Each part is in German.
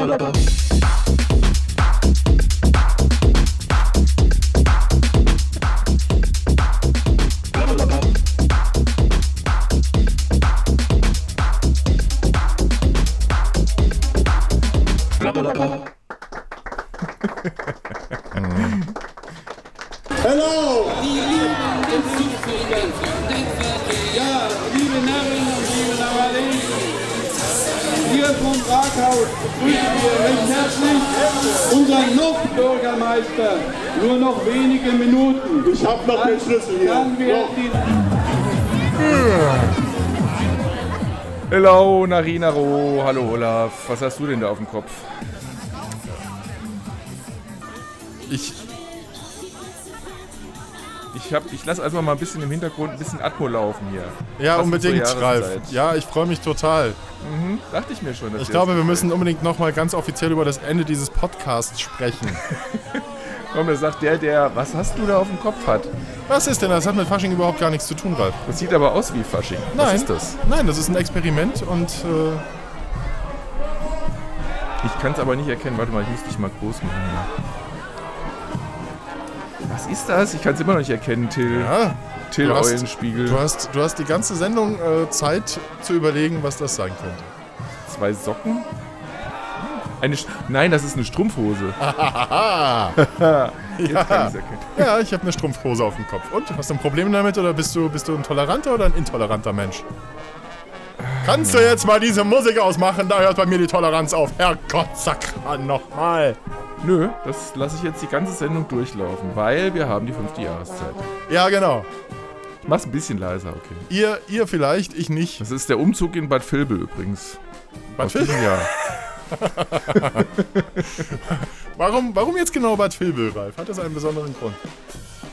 Hello! Noch-Bürgermeister. Nur noch wenige Minuten. Ich hab noch den Schlüssel hier. Dann wird Noch. die Hello, Narinaro. Hallo, Olaf. Was hast du denn da auf dem Kopf? Ich. Ich, hab, ich lasse einfach mal ein bisschen im Hintergrund ein bisschen Atmo laufen hier. Ja, Passend unbedingt, Ralf. Ja, ich freue mich total. Dachte ich mir schon. Ich glaube, wir müssen unbedingt nochmal ganz offiziell über das Ende dieses Podcasts sprechen. Komm, da sagt der, der. Was hast du da auf dem Kopf hat? Was ist denn das? hat mit Fasching überhaupt gar nichts zu tun, Ralf. Das sieht aber aus wie Fasching. Nein, Was ist das? Nein, das ist ein Experiment und äh, Ich kann es aber nicht erkennen. Warte mal, ich muss dich mal groß machen. Was ist das? Ich kann es immer noch nicht erkennen, Till. ja, Till du hast- Eulenspiegel. du hast, du hast die ganze Sendung äh, Zeit zu überlegen, was das sein könnte. Zwei Socken? Eine Sch Nein, das ist eine Strumpfhose. Erkennen. ja, ich habe eine Strumpfhose auf dem Kopf. Und, hast du ein Problem damit oder bist du, bist du ein toleranter oder ein intoleranter Mensch? Kannst du jetzt mal diese Musik ausmachen? Da hört bei mir die Toleranz auf. Herrgott, sakran nochmal. Nö, das lasse ich jetzt die ganze Sendung durchlaufen, weil wir haben die fünfte Jahreszeit. Ja, genau. Mach's ein bisschen leiser, okay. Ihr, ihr vielleicht, ich nicht. Das ist der Umzug in Bad Vilbel übrigens. Bad Aus diesem Jahr. Warum, warum jetzt genau Bad Vilbel, Ralf? Hat das einen besonderen Grund?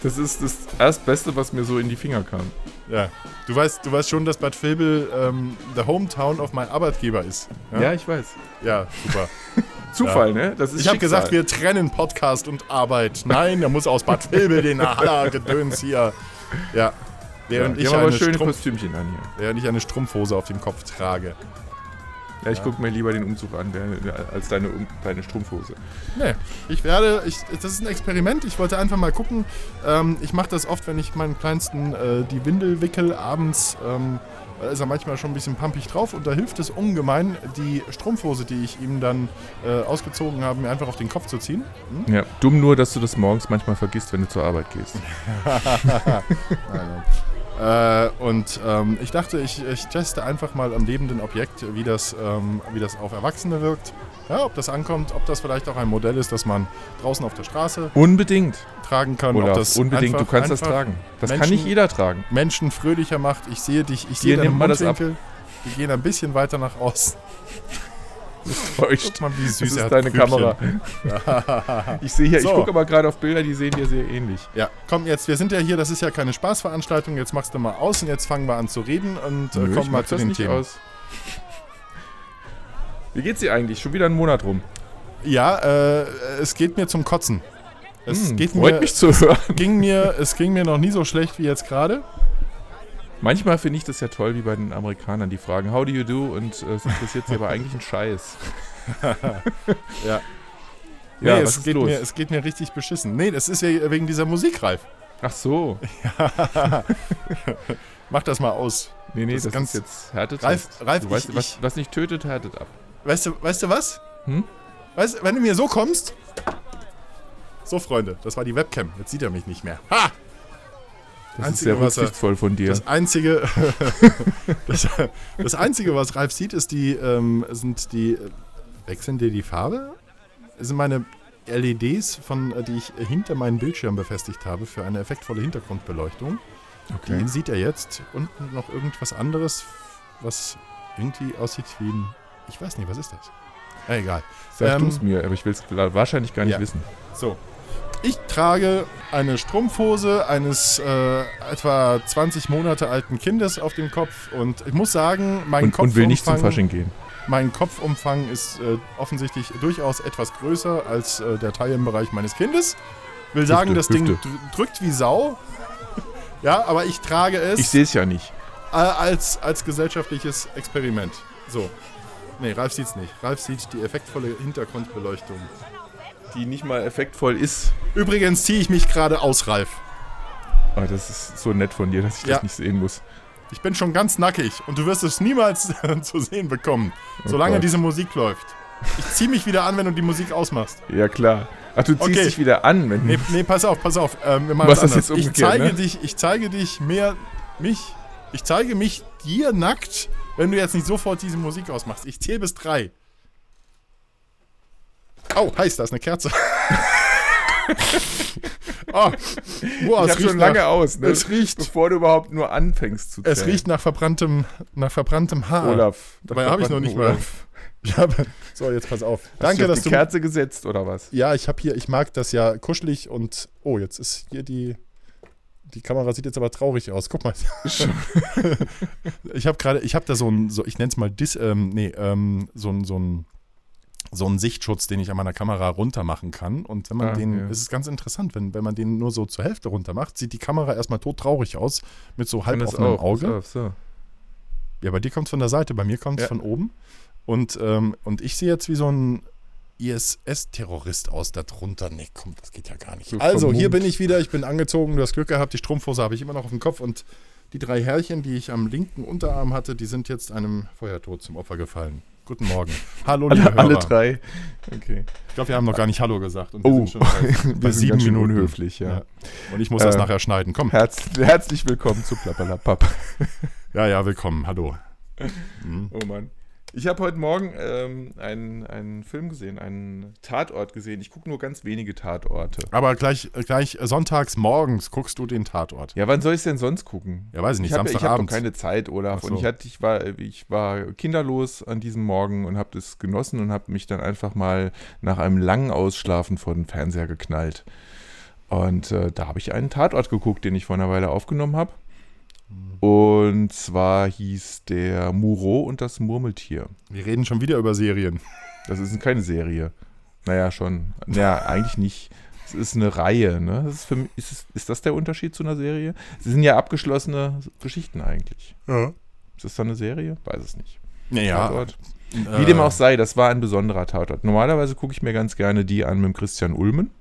Das ist das Erstbeste, was mir so in die Finger kam. Ja. Du weißt, du weißt schon, dass Bad Vilbel ähm, der Hometown of mein Arbeitgeber ist. Ja, ich weiß. Ja, super. Zufall, ne? Das ist Ich habe gesagt, wir trennen Podcast und Arbeit. Nein, er muss aus Bad Vilbel den Haller-Gedöns hier. Ja. Ja, Während, die ich eine schöne Strumpf, Kostümchen an hier. während ich eine Strumpfhose auf dem Kopf trage. Ja, ich guck mir lieber den Umzug an, als deine, deine Strumpfhose. Nee, ich werde, ich, das ist ein Experiment. Ich wollte einfach mal gucken. Ähm, ich mache das oft, wenn ich meinen Kleinsten äh, die Windel wickel abends. Ähm, da ist er manchmal schon ein bisschen pumpig drauf und da hilft es ungemein, die Strumpfhose, die ich ihm dann äh, ausgezogen habe, mir einfach auf den Kopf zu ziehen. Hm? Ja, dumm nur, dass du das morgens manchmal vergisst, wenn du zur Arbeit gehst. Äh, und ähm, ich dachte, ich, ich teste einfach mal am lebenden Objekt, wie das, ähm, wie das auf Erwachsene wirkt. Ja, ob das ankommt, ob das vielleicht auch ein Modell ist, das man draußen auf der Straße Unbedingt, tragen kann. das unbedingt. einfach, du kannst das tragen. Das kann Menschen- nicht jeder tragen. Menschen fröhlicher macht. Ich sehe dich, ich sehe Hier, deine nimm mal das ab. Mundwinkel. Die gehen ein bisschen weiter nach außen. Täuscht. Guck mal, wie süß Das ist deine Prüfchen. Kamera. Ich sehe hier, So. ich gucke aber gerade auf Bilder, die sehen dir sehr ähnlich. Ja, komm jetzt, wir sind ja hier, das ist ja keine Spaßveranstaltung. Jetzt machst du mal aus und jetzt fangen wir an zu reden und äh, Nö, kommen mal zu den Themen. aus. Wie geht's dir eigentlich? Schon wieder einen Monat rum. Ja, äh, es geht mir zum Kotzen. Es Hm, geht freut mir, mich zu hören. ging mir, es ging mir noch nie so schlecht wie jetzt gerade. Manchmal finde ich das ja toll, wie bei den Amerikanern, die fragen, how do you do? Und äh, es interessiert sie aber eigentlich einen Scheiß. Ja. Ja, nee, was es geht, los? Mir, es geht mir richtig beschissen. Nee, das ist we- wegen dieser Musik, Ralf. Ach so. Mach das mal aus. Nee, nee, Das das, ist ganz- ist jetzt härtet. Ralf, Ralf, du weißt, ich- was, was nicht tötet, härtet ab. Weißt du, weißt du was? Hm? Weißt wenn du mir so kommst. So, Freunde, das war die Webcam. Jetzt sieht er mich nicht mehr. Ha! Das Einzige, ist sehr rücksichtsvoll von dir. Das einzige, das, das einzige, was Ralf sieht, ist die, ähm, sind die, wechseln dir die Farbe? Das sind meine LEDs, von, äh, die ich hinter meinen Bildschirm befestigt habe für eine effektvolle Hintergrundbeleuchtung. Okay. Die sieht er jetzt. Und noch irgendwas anderes, was irgendwie aussieht wie ein, ich weiß nicht, was ist das? Egal. Sag ähm, du's mir, aber ich will es wahrscheinlich gar nicht ja. wissen. So. Ich trage eine Strumpfhose eines äh, etwa 20 Monate alten Kindes auf dem Kopf und ich muss sagen, mein Und, Kopfumfang, und will nicht zum Fasching gehen. mein Kopfumfang ist äh, offensichtlich durchaus etwas größer als äh, der Teil meines Kindes. Will sagen, Hüfte, das Ding Hüfte. dr- drückt wie Sau. Ja, aber ich trage es Ich sehe es ja nicht. als, als gesellschaftliches Experiment. So. Nee, Ralf sieht's nicht. Ralf sieht die effektvolle Hintergrundbeleuchtung. Die nicht mal effektvoll ist. Übrigens ziehe ich mich gerade aus, Ralf. Oh, das ist so nett von dir, dass ich Ja. das nicht sehen muss. Ich bin schon ganz nackig und du wirst es niemals zu sehen bekommen, solange Gott. diese Musik läuft. Ich zieh mich wieder an, wenn du die Musik ausmachst. Ja, klar. Ach, du ziehst Okay. dich wieder an, wenn Nee, nee, pass auf, pass auf. Ähm, wir machen Was ist jetzt anders. Ich umgekehrt, zeige ne? dich, ich zeige dich mehr mich. Ich zeige mich dir nackt, wenn du jetzt nicht sofort diese Musik ausmachst. Ich zähle bis drei. Oh, heiß, da ist eine Kerze. oh, boah, Ich es hab riecht schon lange nach, aus, ne? es riecht- Bevor du überhaupt nur anfängst zu zählen. Es riecht nach verbranntem, nach verbranntem Haar. Olaf. Dabei habe ich noch nicht mal. Olaf. Ich habe, so, jetzt pass auf. Hast Danke, du dass die du. Kerze gesetzt oder was? Ja, ich habe hier, ich mag das ja kuschelig und. Oh, jetzt ist hier die. Die Kamera sieht jetzt aber traurig aus. Guck mal. ich habe gerade, ich habe da so ein, so, ich nenne es mal Dis, ähm, nee, ähm, so ein, so ein, so einen Sichtschutz, den ich an meiner Kamera runter machen kann. Und wenn man Ah, den, ja. es ist ganz interessant, wenn, wenn man den nur so zur Hälfte runter macht, sieht die Kamera erstmal todtraurig aus, mit so halb offenem. Auge. So, so. Ja, bei dir kommt es von der Seite, bei mir kommt es Ja. von oben. Und, ähm, und ich sehe jetzt wie so ein ISS-Terrorist aus darunter. Nee, komm, das geht ja gar nicht. So also, hier bin ich wieder, ich bin angezogen, du hast Glück gehabt, die Strumpfhose habe ich immer noch auf dem Kopf und die drei Härchen, die ich am linken Unterarm hatte, die sind jetzt einem Feuertod zum Opfer gefallen. Guten Morgen. Hallo, liebe Alle, alle drei. Okay. Ich glaube, wir haben noch gar nicht Hallo gesagt. Und Oh, schon bei, Wir sind schön Minuten. unhöflich, ja. Und ich muss das Äh, nachher schneiden. Komm. Herz, herzlich willkommen zu Plappalapapp. Ja, ja, willkommen. Hallo. Mhm. Oh Mann. Ich habe heute Morgen ähm, einen, einen Film gesehen, einen Tatort gesehen. Ich gucke nur ganz wenige Tatorte. Aber gleich, gleich sonntags morgens guckst du den Tatort. Ja, wann soll ich denn sonst gucken? Ja, weiß ich nicht, Ich habe Samstagabend. keine Zeit, Olaf. So. Und ich, hatte, ich, war, ich war kinderlos an diesem Morgen und habe das genossen und habe mich dann einfach mal nach einem langen Ausschlafen vor den Fernseher geknallt. Und äh, da habe ich einen Tatort geguckt, den ich vor einer Weile aufgenommen habe. Und zwar hieß der Muro und das Murmeltier. Wir reden schon wieder über Serien. Das ist keine Serie. Naja, schon. Naja, eigentlich nicht. Es ist eine Reihe, ne? Das ist, für mich, ist, ist das der Unterschied zu einer Serie? Sie sind ja abgeschlossene Geschichten eigentlich. Ja. Ist das dann eine Serie? Weiß es nicht. Naja. Tatort. äh, Wie dem auch sei, das war ein besonderer Tatort. Normalerweise gucke ich mir ganz gerne die an mit Christian Ulmen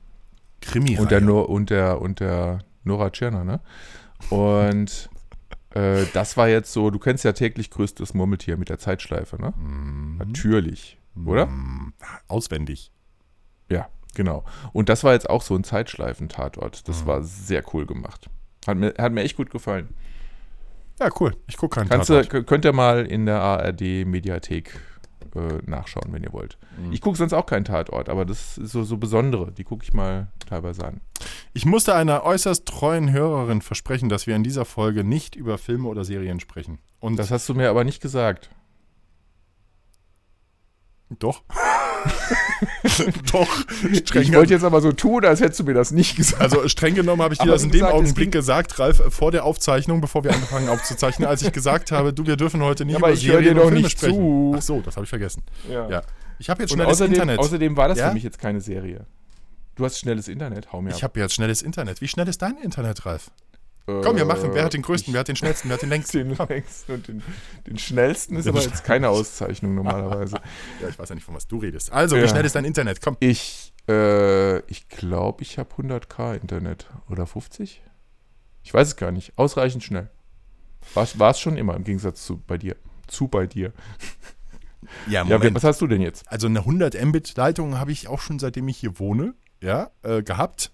Krimi. und der, und der, und der Nora Tschirner, ne? Und äh, das war jetzt so, du kennst ja täglich größtes Murmeltier mit der Zeitschleife, ne? Mhm. Natürlich, oder? Auswendig. Ja, genau. Und das war jetzt auch so ein Zeitschleifen-Tatort. Das Mhm. war sehr cool gemacht. Hat mir, hat mir echt gut gefallen. Ja, cool. Ich gucke keinen Kannst du, Tatort. k- könnt ihr mal in der ARD-Mediathek äh, nachschauen, wenn ihr wollt. Mhm. Ich gucke sonst auch keinen Tatort, aber das ist so, so besondere. Die gucke ich mal teilweise an. Ich musste einer äußerst treuen Hörerin versprechen, dass wir in dieser Folge nicht über Filme oder Serien sprechen. Und Das hast du mir aber nicht gesagt. doch. doch. Streng, Ich wollte jetzt aber so tun, als hättest du mir das nicht gesagt. also streng genommen habe ich dir Aber das in dem gesagt, es Augenblick gesagt, Ralf, vor der Aufzeichnung, bevor wir angefangen aufzuzeichnen, als ich gesagt habe, du, wir dürfen heute nicht aber über ich höre dir doch Filme nicht sprechen. zu. Ach so, das habe ich vergessen. ja. Ja. Ich habe jetzt schnelles außerdem, Internet. außerdem war das Ja? für mich jetzt keine Serie. Du hast schnelles Internet, hau mir ich ab. habe jetzt schnelles Internet. Wie schnell ist dein Internet, Ralf? Äh, Komm, wir machen. Wer hat den größten? Wer hat den schnellsten? Wer hat den längsten? den längsten und den, den schnellsten ist aber jetzt keine Auszeichnung normalerweise. Ja, ich weiß ja nicht, von was du redest. Also, wie Ja. schnell ist dein Internet? Komm. Ich, äh, ich glaube, ich habe 100k Internet. Oder 50? Ich weiß es gar nicht. Ausreichend schnell. War es schon immer im Gegensatz zu bei dir. Zu bei dir. Ja, Ja, was hast du denn jetzt? Also eine 100 Mbit Leitung habe ich auch schon seitdem ich hier wohne, ja, äh, gehabt.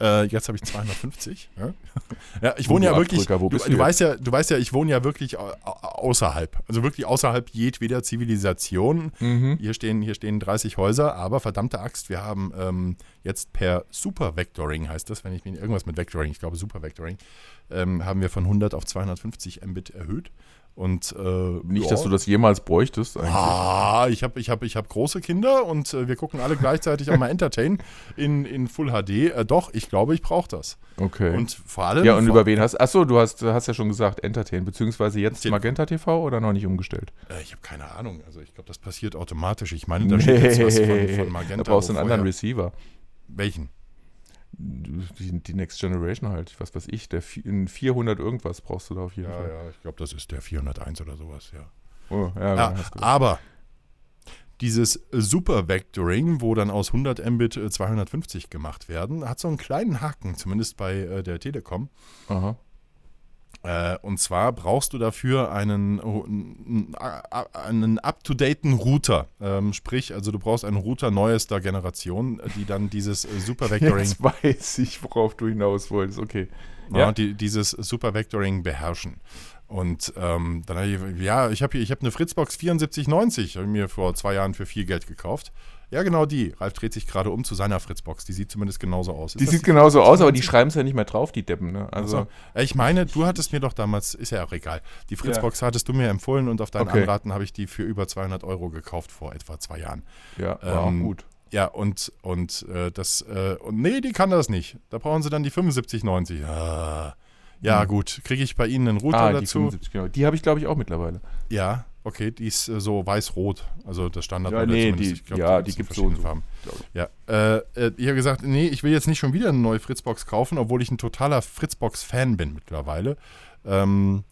Äh, jetzt habe ich 250. Ja, ja ich wohne ja wirklich. Du, du weißt ja, du weißt ja, ich wohne ja wirklich au- au- außerhalb, also wirklich außerhalb jedweder Zivilisation. Mhm. Hier stehen, hier stehen 30 Häuser, aber verdammte Axt, wir haben ähm, jetzt per Super-Vectoring, heißt das, wenn ich mich irgendwas mit Vectoring, ich glaube Super-Vectoring, ähm, haben wir von 100 auf 250 Mbit erhöht. Und äh, Nicht, ja. dass du das jemals bräuchtest eigentlich. Ah, ich habe ich hab, ich hab große Kinder und äh, wir gucken alle gleichzeitig auch mal Entertain in, in Full HD. Äh, doch, ich glaube, ich brauche das. Okay. Und vor allem. ja, und über wen hast Achso, du hast, hast ja schon gesagt, Entertain, beziehungsweise jetzt Den- Magenta TV oder noch nicht umgestellt? Äh, ich habe keine Ahnung. Also, ich glaube, das passiert automatisch. Ich meine, da steht jetzt was von, von Magenta. da brauchst du einen anderen Receiver. Welchen? Die, die Next Generation halt, was weiß ich, der in 400 irgendwas brauchst du da auf jeden Ja, Fall. ja, ich glaube, das ist der 401 oder sowas, ja. Oh, ja, Ja, hast du- aber dieses Super Vectoring, wo dann aus 100 Mbit äh, 250 gemacht werden, hat so einen kleinen Haken, zumindest bei äh, der Telekom. Aha. Äh, und zwar brauchst du dafür einen, einen up-to-daten Router. Ähm, sprich, also du brauchst einen Router neuester Generation, die dann dieses äh, Super Vectoring, Jetzt weiß ich, worauf du hinaus wolltest. Okay. ja. Ja. die, dieses Super Vectoring beherrschen. Und ähm, dann habe ich, ja, ich habe hier, ich habe eine Fritzbox 7490, habe ich mir vor zwei Jahren für viel Geld gekauft. Ja, genau die. Ralf dreht sich gerade um zu seiner Fritzbox. Die sieht zumindest genauso aus. Ist Die sieht genauso aus, aber die schreiben es ja nicht mehr drauf, die Deppen. Ne? Also, Also, ich meine, du hattest mir doch damals, ist ja auch egal, die Fritzbox hattest du mir empfohlen und auf deinen Okay. Anraten habe ich die für über 200 Euro gekauft vor etwa zwei Jahren. ja, war ähm, auch gut. Ja, und, und äh, das, äh, und nee, die kann das nicht. Da brauchen sie dann die 7590. Ah. Ja, gut. Kriege ich bei Ihnen einen Router Ah, die dazu? 75, genau. Die habe ich, glaube ich, auch mittlerweile. Ja, okay, die ist äh, so weiß-rot. Also das Standard. Ja, nee, die- ja, die gibt's gibt's in so so, Farben. glaub ich. Ja, äh, äh, ich habe gesagt, nee, ich will jetzt nicht schon wieder eine neue Fritzbox kaufen, obwohl ich ein totaler Fritzbox-Fan bin mittlerweile. Ähm,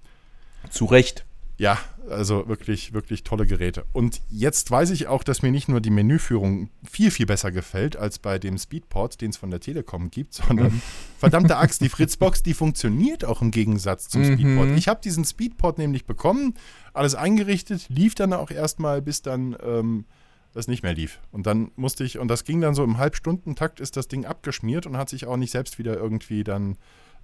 Zu Recht. ja, also wirklich, wirklich tolle Geräte. Und jetzt weiß ich auch, dass mir nicht nur die Menüführung viel, viel besser gefällt als bei dem Speedport, den es von der Telekom gibt, sondern verdammte Axt, die Fritzbox, die funktioniert auch im Gegensatz zum Mhm. Speedport. Ich habe diesen Speedport nämlich bekommen, alles eingerichtet, lief dann auch erstmal, bis dann ähm, das nicht mehr lief. Und dann musste ich, und das ging dann so im Halbstundentakt, ist das Ding abgeschmiert und hat sich auch nicht selbst wieder irgendwie dann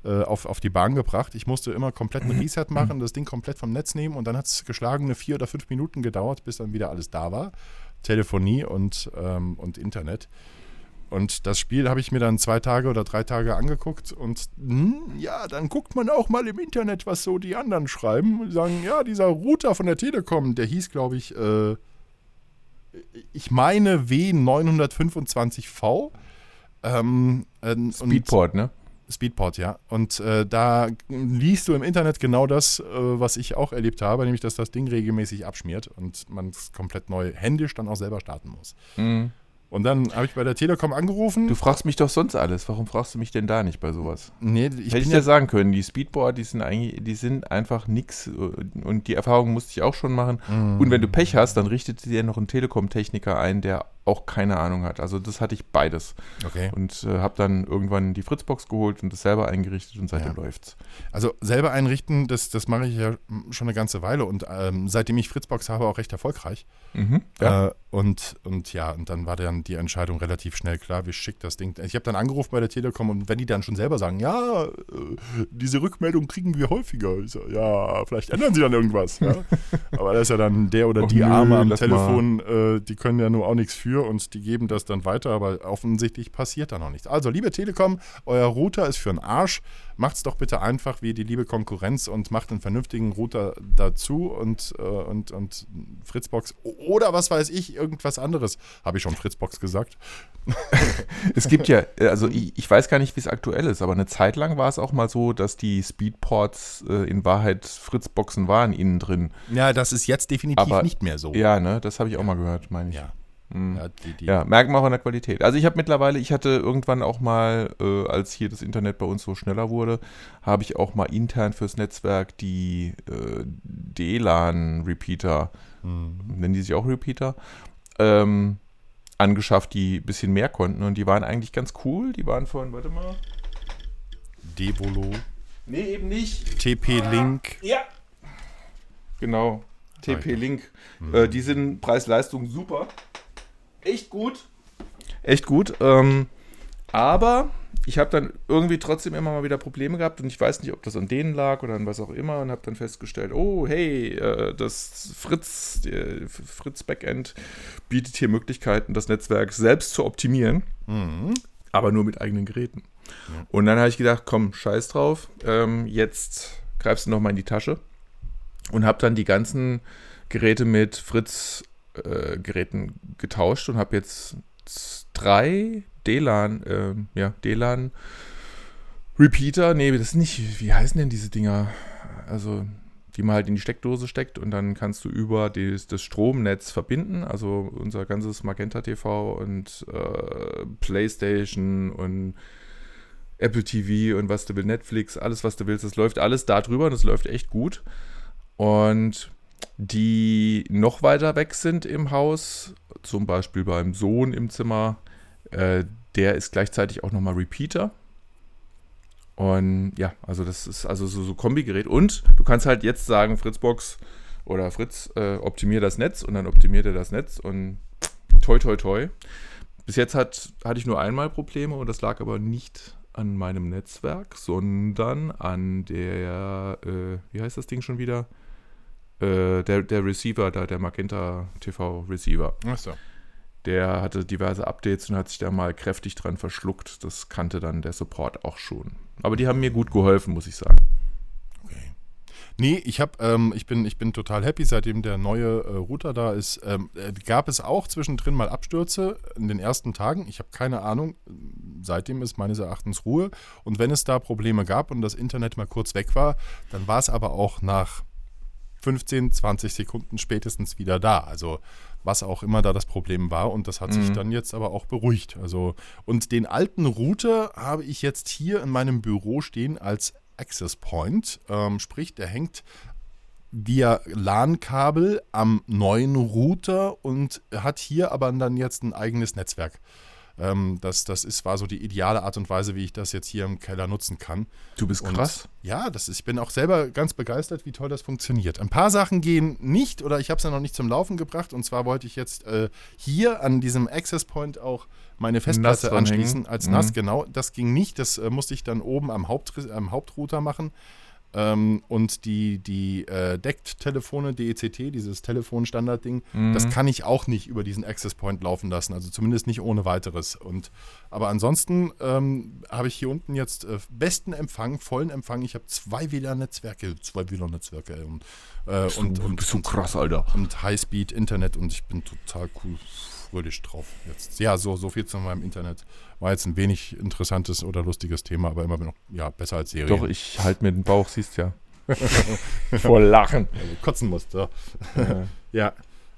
äh, auf, auf die Bahn gebracht. Ich musste immer komplett einen Reset machen, das Ding komplett vom Netz nehmen und dann hat es geschlagene vier oder fünf Minuten gedauert, bis dann wieder alles da war. Telefonie und, ähm, und Internet. Und das Spiel habe ich mir dann zwei Tage oder drei Tage angeguckt und hm, ja, dann guckt man auch mal im Internet, was so die anderen schreiben. Die sagen, ja, dieser Router von der Telekom, der hieß, glaube ich, äh, ich meine W925V. Ähm, äh, Speedport, ne? Speedport, ja. Und äh, da liest du im Internet genau das, äh, was ich auch erlebt habe, nämlich dass das Ding regelmäßig abschmiert und man es komplett neu händisch dann auch selber starten muss. Mhm. Und dann habe ich bei der Telekom angerufen. Du fragst mich doch sonst alles. Warum fragst du mich denn da nicht bei sowas? nee, ich Hätte ich ja, dir sagen können, die Speedboard, die sind eigentlich, die sind einfach nix äh, und die Erfahrung musste ich auch schon machen. Mhm. Und wenn du Pech hast, dann richtet dir noch ein Telekom-Techniker ein, der auch keine Ahnung hat. Also das hatte ich beides. Okay. Und äh, habe dann irgendwann die Fritzbox geholt und das selber eingerichtet und seitdem Ja. läuft's. Also selber einrichten, das, das mache ich ja schon eine ganze Weile und ähm, seitdem ich Fritzbox habe, auch recht erfolgreich. Mhm. Ja. Äh, und, und ja, und dann war dann die Entscheidung relativ schnell klar, wie schick das Ding. Ich habe dann angerufen bei der Telekom und wenn die dann schon selber sagen, ja, äh, diese Rückmeldung kriegen wir häufiger, so, ja, vielleicht ändern sie dann irgendwas. Ja? Aber da ist ja dann der oder Och die nö, Arme am Telefon, äh, die können ja nur auch nichts für und die geben das dann weiter, aber offensichtlich passiert da noch nichts. Also, liebe Telekom, euer Router ist für einen Arsch. Macht's doch bitte einfach wie die liebe Konkurrenz und macht einen vernünftigen Router dazu und, äh, und, und Fritzbox oder was weiß ich, irgendwas anderes. Habe ich schon Fritzbox gesagt? Es gibt ja, also ich, ich weiß gar nicht, wie es aktuell ist, aber eine Zeit lang war es auch mal so, dass die Speedports äh, in Wahrheit Fritzboxen waren innen drin. Ja, das ist jetzt definitiv Aber- nicht mehr so. Ja, ne, das habe ich auch mal gehört, meine ich. Ja. Mhm. Ja, die, die, Ja, merkt man auch an der Qualität. Also ich habe mittlerweile, ich hatte irgendwann auch mal, äh, als hier das Internet bei uns so schneller wurde, habe ich auch mal intern fürs Netzwerk die äh, DLAN-Repeater, Mhm. nennen die sich auch Repeater, ähm, angeschafft, die ein bisschen mehr konnten und die waren eigentlich ganz cool. Die waren von, warte mal. Devolo, Nee, eben nicht. TP-Link. Ja. Genau. TP-Link. Äh, die sind Preis-Leistung super. Echt gut. Echt gut. Ähm, aber ich habe dann irgendwie trotzdem immer mal wieder Probleme gehabt und ich weiß nicht, ob das an denen lag oder an was auch immer und habe dann festgestellt, oh hey, äh, das Fritz, äh, Fritz Backend bietet hier Möglichkeiten, das Netzwerk selbst zu optimieren, Mhm. aber nur mit eigenen Geräten. Und dann habe ich gedacht, komm, scheiß drauf, ähm, jetzt greifst du noch mal in die Tasche und habe dann die ganzen Geräte mit Fritz-Geräten getauscht und habe jetzt drei DLAN, ähm, ja, DLAN Repeater, nee, das ist nicht, wie heißen denn diese Dinger? Also, die man halt in die Steckdose steckt und dann kannst du über das, das Stromnetz verbinden, also unser ganzes Magenta TV und äh, Playstation und Apple TV und was du willst, Netflix, alles was du willst, das läuft alles da drüber und das läuft echt gut. Und die noch weiter weg sind im Haus, zum Beispiel beim Sohn im Zimmer, äh, der ist gleichzeitig auch nochmal Repeater. Und ja, also das ist also so, so Kombigerät. Und du kannst halt jetzt sagen, Fritzbox oder Fritz, äh, optimier das Netz und dann optimiert er das Netz und toi toi toi. Bis jetzt hat, hatte ich nur einmal Probleme und das lag aber nicht an meinem Netzwerk, sondern an der, äh, wie heißt das Ding schon wieder? Äh, der, der Receiver da, der Magenta TV Receiver. Achso. Der hatte diverse Updates und hat sich da mal kräftig dran verschluckt. Das kannte dann der Support auch schon. Aber die haben mir gut geholfen, muss ich sagen. Okay. Nee, ich hab, ähm, ich, bin, ich bin total happy, seitdem der neue äh, Router da ist. Ähm, äh, gab es auch zwischendrin mal Abstürze in den ersten Tagen. Ich habe keine Ahnung. Seitdem ist meines Erachtens Ruhe. Und wenn es da Probleme gab und das Internet mal kurz weg war, dann war es aber auch nach 15, 20 Sekunden spätestens wieder da. Also was auch immer da das Problem war. Und das hat sich dann jetzt aber auch beruhigt. Also, und den alten Router habe ich jetzt hier in meinem Büro stehen als Access Point. Ähm, sprich, der hängt via LAN-Kabel am neuen Router und hat hier aber dann jetzt ein eigenes Netzwerk. Ähm, das, das ist, war so die ideale Art und Weise, wie ich das jetzt hier im Keller nutzen kann. Du bist Und krass. Ja, das ist, ich bin auch selber ganz begeistert, wie toll das funktioniert. Ein paar Sachen gehen nicht oder ich habe es ja noch nicht zum Laufen gebracht. Und zwar wollte ich jetzt äh, hier an diesem Access Point auch meine Festplatte anschließen als Mhm. NAS, genau. Das ging nicht. Das äh, musste ich dann oben am, Haupt, am Hauptrouter machen. Ähm, und die, die äh, DECT-Telefone, DECT, dieses Telefonstandard-Ding, Mhm. das kann ich auch nicht über diesen Access Point laufen lassen. Also zumindest nicht ohne weiteres. Und, aber ansonsten ähm, habe ich hier unten jetzt äh, besten Empfang, vollen Empfang. Ich habe zwei WLAN-Netzwerke, zwei WLAN-Netzwerke und, äh, und, und, bist du krass, Alter. und Highspeed-Internet und ich bin total cool fröhlich drauf jetzt. Ja, so, so viel zu meinem Internet. War jetzt ein wenig interessantes oder lustiges Thema, aber immer noch ja, besser als Serien. Doch, ich halte mir den Bauch, siehst ja. Vor Lachen. Also kotzen musste. Ja. Ja.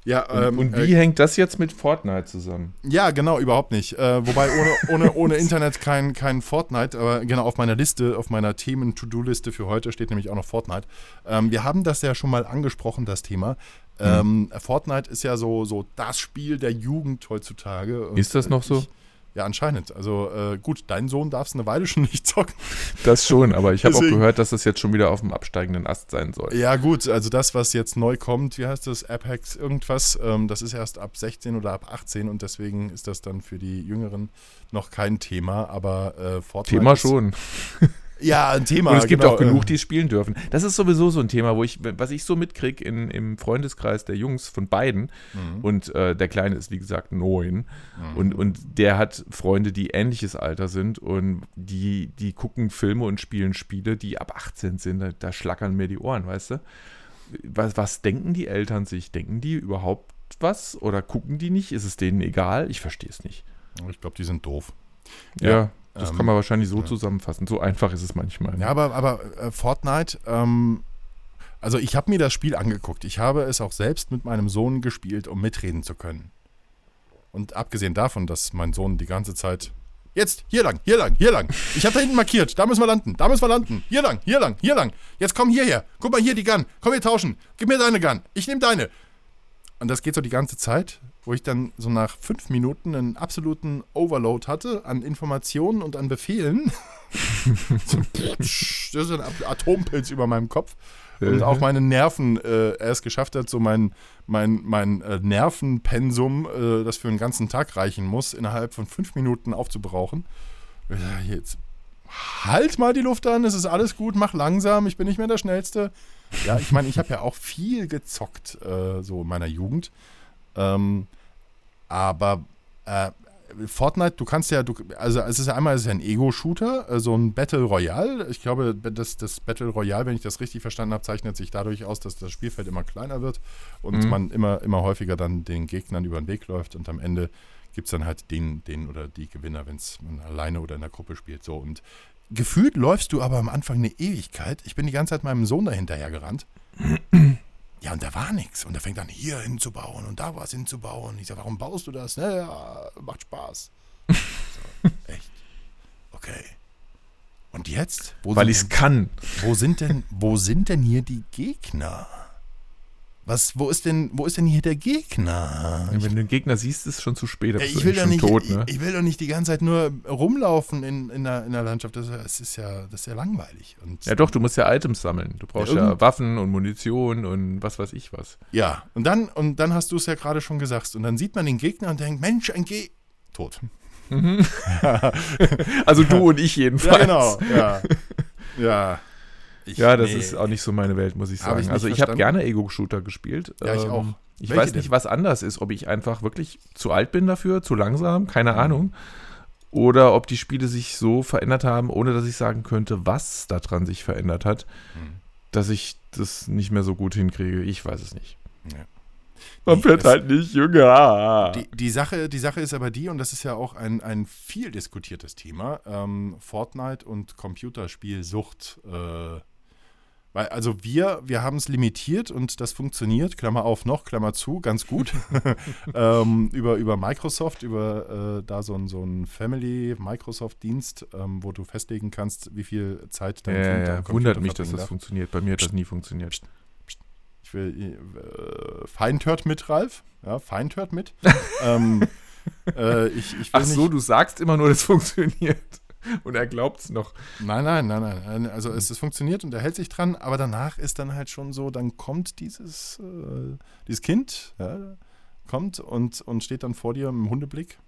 Ja, Und, ähm, und äh, wie hängt das jetzt mit Fortnite zusammen? Ja, genau, überhaupt nicht. Äh, wobei ohne, ohne, ohne Internet kein, kein Fortnite, aber genau auf meiner Liste, auf meiner Themen-To-Do-Liste für heute steht nämlich auch noch Fortnite. Ähm, wir haben das ja schon mal angesprochen, das Thema. Ähm, Fortnite ist ja so, so das Spiel der Jugend heutzutage. Und, Ist das noch äh, so? Ich, ja, anscheinend. Also äh, gut, dein Sohn darf es eine Weile schon nicht zocken. Das schon, aber ich habe auch gehört, dass das jetzt schon wieder auf dem absteigenden Ast sein soll. Ja, gut, also das, was jetzt neu kommt, wie heißt das, Apex irgendwas, ähm, das ist erst ab 16 oder ab 18 und deswegen ist das dann für die Jüngeren noch kein Thema, aber äh, Fortnite Thema schon. Ja, ein Thema. Und es gibt genau, auch genug, die es spielen dürfen. Das ist sowieso so ein Thema, wo ich, was ich so mitkriege im Freundeskreis der Jungs von beiden. Mhm. Und äh, der Kleine ist, wie gesagt, neun. Und, und der hat Freunde, die ähnliches Alter sind. Und die, die gucken Filme und spielen Spiele, die ab 18 sind. Da, da schlackern mir die Ohren, weißt du? Was, was denken die Eltern sich? Denken die überhaupt was? Oder gucken die nicht? Ist es denen egal? Ich verstehe es nicht. Ich glaube, die sind doof. Ja, Ja, das ähm, kann man wahrscheinlich so zusammenfassen. So einfach ist es manchmal. Ja, aber, aber äh, Fortnite, ähm, also ich habe mir das Spiel angeguckt. Ich habe es auch selbst mit meinem Sohn gespielt, um mitreden zu können. Und abgesehen davon, dass mein Sohn die ganze Zeit. Jetzt, hier lang, hier lang, hier lang. Ich habe da hinten markiert. Da müssen wir landen, da müssen wir landen. Hier lang, hier lang, hier lang. Jetzt komm hierher. Guck mal hier die Gun. Komm, wir tauschen. Gib mir deine Gun. Ich nehme deine. Und das geht so die ganze Zeit, wo ich dann so nach fünf Minuten einen absoluten Overload hatte an Informationen und an Befehlen. so, das ist ein Atompilz über meinem Kopf. Und auch meine Nerven, äh, er es geschafft hat, so mein, mein, mein äh, Nervenpensum, äh, das für einen ganzen Tag reichen muss, innerhalb von fünf Minuten aufzubrauchen. Jetzt halt mal die Luft an, es ist alles gut, mach langsam, ich bin nicht mehr der Schnellste. Ja, ich meine, ich habe ja auch viel gezockt, äh, so in meiner Jugend. Ähm, aber äh, Fortnite, du kannst ja, du, also es ist ja einmal es ist ja ein Ego-Shooter, äh, so ein Battle Royale. Ich glaube, das, das Battle Royale, wenn ich das richtig verstanden habe, zeichnet sich dadurch aus, dass das Spielfeld immer kleiner wird und Mhm. man immer, immer häufiger dann den Gegnern über den Weg läuft und am Ende gibt es dann halt den, den oder die Gewinner, wenn es man alleine oder in der Gruppe spielt. So und gefühlt läufst du aber am Anfang eine Ewigkeit. Ich bin die ganze Zeit meinem Sohn dahinterher gerannt. Ja, und da war nichts. Und er fängt an, hier hinzubauen und da was hinzubauen. Ich sage, warum baust du das? Naja, macht Spaß. So, echt. Okay. Und jetzt? Wo Weil ich es kann. Wo sind denn, wo sind denn hier die Gegner? Was, wo ist denn, wo ist denn hier der Gegner? Wenn du den Gegner siehst, ist es schon zu spät. Ja, ich will, doch nicht, tot, ne? ich, ich will doch nicht die ganze Zeit nur rumlaufen in, in, der, in der Landschaft. Das, das, ist ja, das ist ja langweilig. Und, Ja, doch, du musst ja Items sammeln. Du brauchst Ja, ja, Waffen und Munition und was weiß ich was. Ja, und dann, und dann hast du es ja gerade schon gesagt. Und dann sieht man den Gegner und denkt, Mensch, ein Ge... Tot. Also du und ich jedenfalls. Ja, genau. Ja. Ja. Ich, Ja, das nee. ist auch nicht so meine Welt, muss ich sagen. ich also ich habe gerne Ego-Shooter gespielt. Ähm, Ja, ich auch. Ich Welche weiß nicht, denn? was anders ist. Ob ich einfach wirklich zu alt bin dafür, zu langsam, Mhm. keine Ahnung. Oder ob die Spiele sich so verändert haben, ohne dass ich sagen könnte, was daran sich verändert hat, Mhm. dass ich das nicht mehr so gut hinkriege. Ich weiß es nicht. Ja. Man wird halt nicht jünger. Die, die, Sache, die Sache ist aber die, und das ist ja auch ein, ein viel diskutiertes Thema, ähm, Fortnite und Computerspielsucht. Äh, weil, also wir, wir haben es limitiert und das funktioniert, Klammer auf noch, Klammer zu, ganz gut. ähm, über, über Microsoft, über äh, da so ein, so ein Family-Microsoft-Dienst, ähm, wo du festlegen kannst, wie viel Zeit dein Ja, Kind ja, wundert mich, dass das darf. funktioniert. Bei mir hat das nie funktioniert. Ich will äh, Feintört mit, Ralf. Ja, Feintört mit. ähm, äh, ich, ich Ach so, nicht, du sagst immer nur, das funktioniert. Und er glaubt's noch. Nein, nein, nein, nein. Also es, es funktioniert und er hält sich dran, aber danach ist dann halt schon so, dann kommt dieses, äh, dieses Kind, ja, kommt und, und steht dann vor dir im Hundeblick.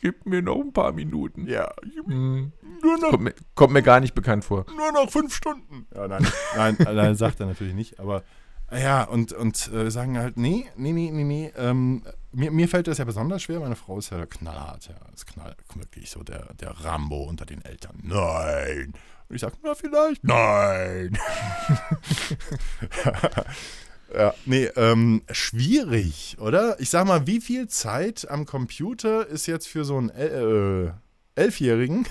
Gib mir noch ein paar Minuten. Ja, Hm. nur noch, Kommt, mir, kommt mir gar nicht bekannt vor. nur noch fünf Stunden. Ja, nein, nein, nein, sagt er natürlich nicht, aber ja, und, und äh, sagen halt, nee, nee, nee, nee, nee. Ähm, mir, mir fällt das ja besonders schwer. Meine Frau ist ja knallhart, ja. Ist knall, wirklich so der, der Rambo unter den Eltern. Nein. Und ich sage, na, vielleicht. Nein. ja, nee, ähm, schwierig, oder? Ich sag mal, wie viel Zeit am Computer ist jetzt für so einen El äh, Elfjährigen?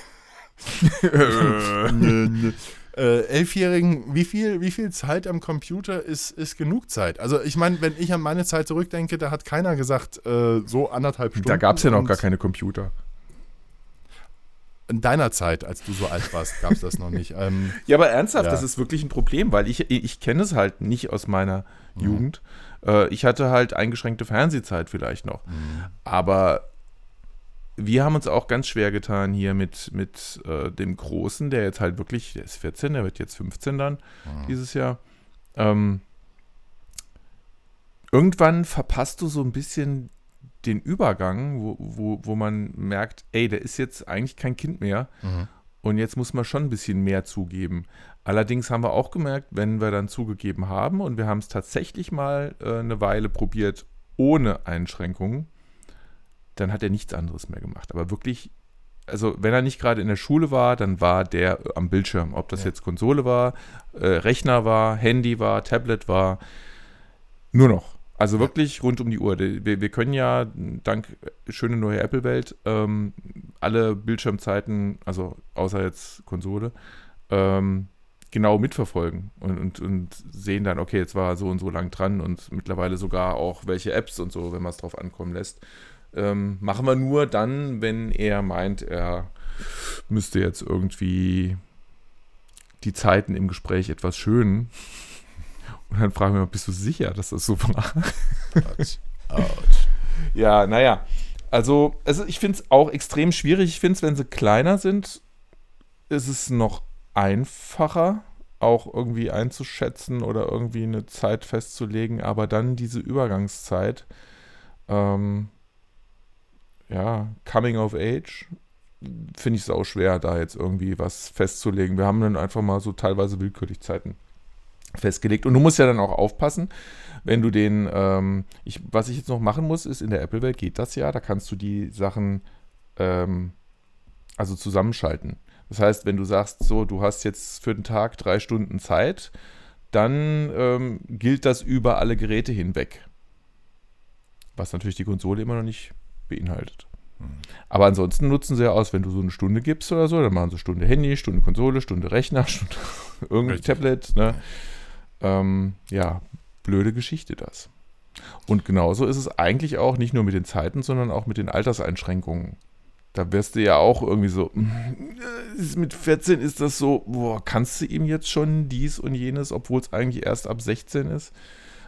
Äh, Elfjährigen, wie viel, wie viel Zeit am Computer ist, ist genug Zeit? Also ich meine, wenn ich an meine Zeit zurückdenke, da hat keiner gesagt, äh, so anderthalb Stunden. Da gab's ja noch gar keine Computer. In deiner Zeit, als du so alt warst, gab es das noch nicht. Ähm, Ja, aber ernsthaft, Ja. das ist wirklich ein Problem, weil ich, ich kenne es halt nicht aus meiner Mhm. Jugend. Äh, ich hatte halt eingeschränkte Fernsehzeit vielleicht noch. Mhm. Aber wir haben uns auch ganz schwer getan hier mit, mit äh, dem Großen, der jetzt halt wirklich, der ist 14, der wird jetzt 15 dann Mhm. dieses Jahr. Ähm, irgendwann verpasst du so ein bisschen den Übergang, wo, wo, wo man merkt, ey, der ist jetzt eigentlich kein Kind mehr. Mhm. Und jetzt muss man schon ein bisschen mehr zugeben. Allerdings haben wir auch gemerkt, wenn wir dann zugegeben haben und wir haben es tatsächlich mal äh, eine Weile probiert ohne Einschränkungen, dann hat er nichts anderes mehr gemacht. Aber wirklich, also wenn er nicht gerade in der Schule war, dann war der am Bildschirm. Ob das Ja. jetzt Konsole war, äh, Rechner war, Handy war, Tablet war, nur noch. Also wirklich rund um die Uhr. Wir, wir können ja dank schöne neue Apple-Welt ähm, alle Bildschirmzeiten, also außer jetzt Konsole, ähm, genau mitverfolgen und, und, und sehen dann, okay, jetzt war so und so lang dran und mittlerweile sogar auch welche Apps und so, wenn man es drauf ankommen lässt. Ähm, machen wir nur dann, wenn er meint, er müsste jetzt irgendwie die Zeiten im Gespräch etwas schönen. Und dann fragen wir mal, bist du sicher, dass das so war? Autsch. Autsch. Ja, naja. Also, also ich finde es auch extrem schwierig. Ich finde es, wenn sie kleiner sind, ist es noch einfacher, auch irgendwie einzuschätzen oder irgendwie eine Zeit festzulegen. Aber dann diese Übergangszeit, ähm, ja, Coming of Age, finde ich es auch schwer, da jetzt irgendwie was festzulegen. Wir haben dann einfach mal so teilweise willkürlich Zeiten festgelegt. Und du musst ja dann auch aufpassen, wenn du den, ähm, ich, was ich jetzt noch machen muss, ist in der Apple-Welt geht das ja, da kannst du die Sachen ähm, also zusammenschalten. Das heißt, wenn du sagst, so, du hast jetzt für den Tag drei Stunden Zeit, dann ähm, gilt das über alle Geräte hinweg. Was natürlich die Konsole immer noch nicht beinhaltet. Aber ansonsten nutzen sie ja aus, wenn du so eine Stunde gibst oder so, dann machen sie Stunde Handy, Stunde Konsole, Stunde Rechner, Stunde irgendein Richtig. Tablet. Ne? Ähm, ja, blöde Geschichte das. Und genauso ist es eigentlich auch nicht nur mit den Zeiten, sondern auch mit den Alterseinschränkungen. da wirst du ja auch irgendwie so, mit 14 ist das so, boah, kannst du ihm jetzt schon dies und jenes, obwohl es eigentlich erst ab 16 ist?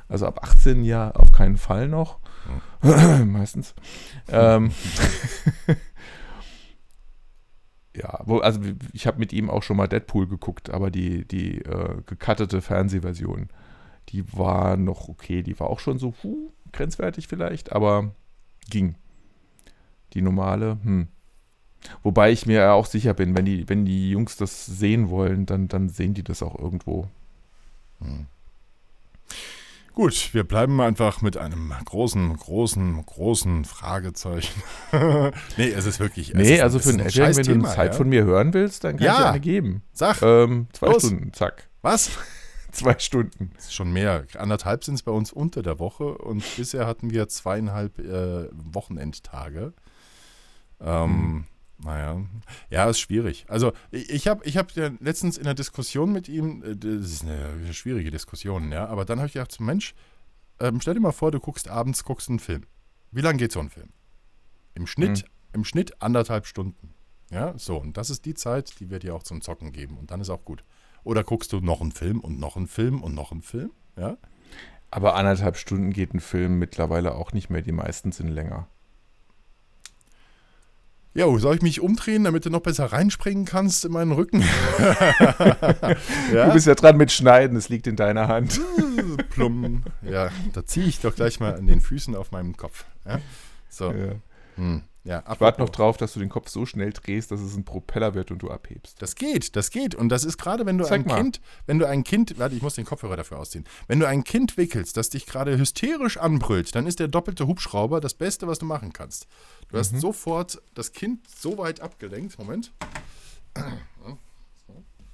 Also ab 18 ja auf keinen Fall noch. Meistens. Ähm, ja, wo, also ich habe mit ihm auch schon mal Deadpool geguckt, aber die, die äh, gecuttete Fernsehversion, die war noch okay. Die war auch schon so huh, grenzwertig vielleicht, aber ging. Die normale, hm. Wobei ich mir auch sicher bin, wenn die, wenn die Jungs das sehen wollen, dann, dann sehen die das auch irgendwo. Hm. Gut, wir bleiben einfach mit einem großen, großen, großen Fragezeichen. nee, es ist wirklich. Es nee, ist, also für ein Edge, wenn du eine Zeit ja? von mir hören willst, dann kann Ja. ich dir eine geben. Sag, Ähm, zwei Los. Stunden, zack. was? Zwei Stunden. Das ist schon mehr. Anderthalb sind es bei uns unter der Woche und bisher hatten wir zweieinhalb äh, Wochenendtage. Ähm, Naja, ja, ist schwierig. Also ich, habe ich hab ja letztens in der Diskussion mit ihm, äh, das ist eine schwierige Diskussion, ja, aber dann habe ich gedacht, Mensch, ähm, stell dir mal vor, du guckst abends, guckst einen Film. Wie lange geht so ein Film? Im Schnitt, im Schnitt anderthalb Stunden. Ja, so, und das ist die Zeit, die wir dir auch zum Zocken geben und dann ist auch gut. Oder guckst du noch einen Film und noch einen Film und noch einen Film, ja? Aber anderthalb Stunden geht ein Film mittlerweile auch nicht mehr. Die meisten sind länger. Jo, soll ich mich umdrehen, damit du noch besser reinspringen kannst in meinen Rücken? Du bist ja dran mit Schneiden, es liegt in deiner Hand. Plum. Ja, da ziehe ich doch gleich mal an den Füßen auf meinem Kopf. Ja? So. Ja. Hm. Ja, Ich warte noch drauf, dass du den Kopf so schnell drehst, dass es ein Propeller wird und du abhebst. Das geht, das geht. Und das ist gerade, wenn du Zeig ein mal. Kind, wenn du ein Kind, warte, ich muss den Kopfhörer dafür ausziehen. Wenn du ein Kind wickelst, das dich gerade hysterisch anbrüllt, dann ist der doppelte Hubschrauber das Beste, was du machen kannst. Du Mhm. hast sofort das Kind so weit abgelenkt. Moment.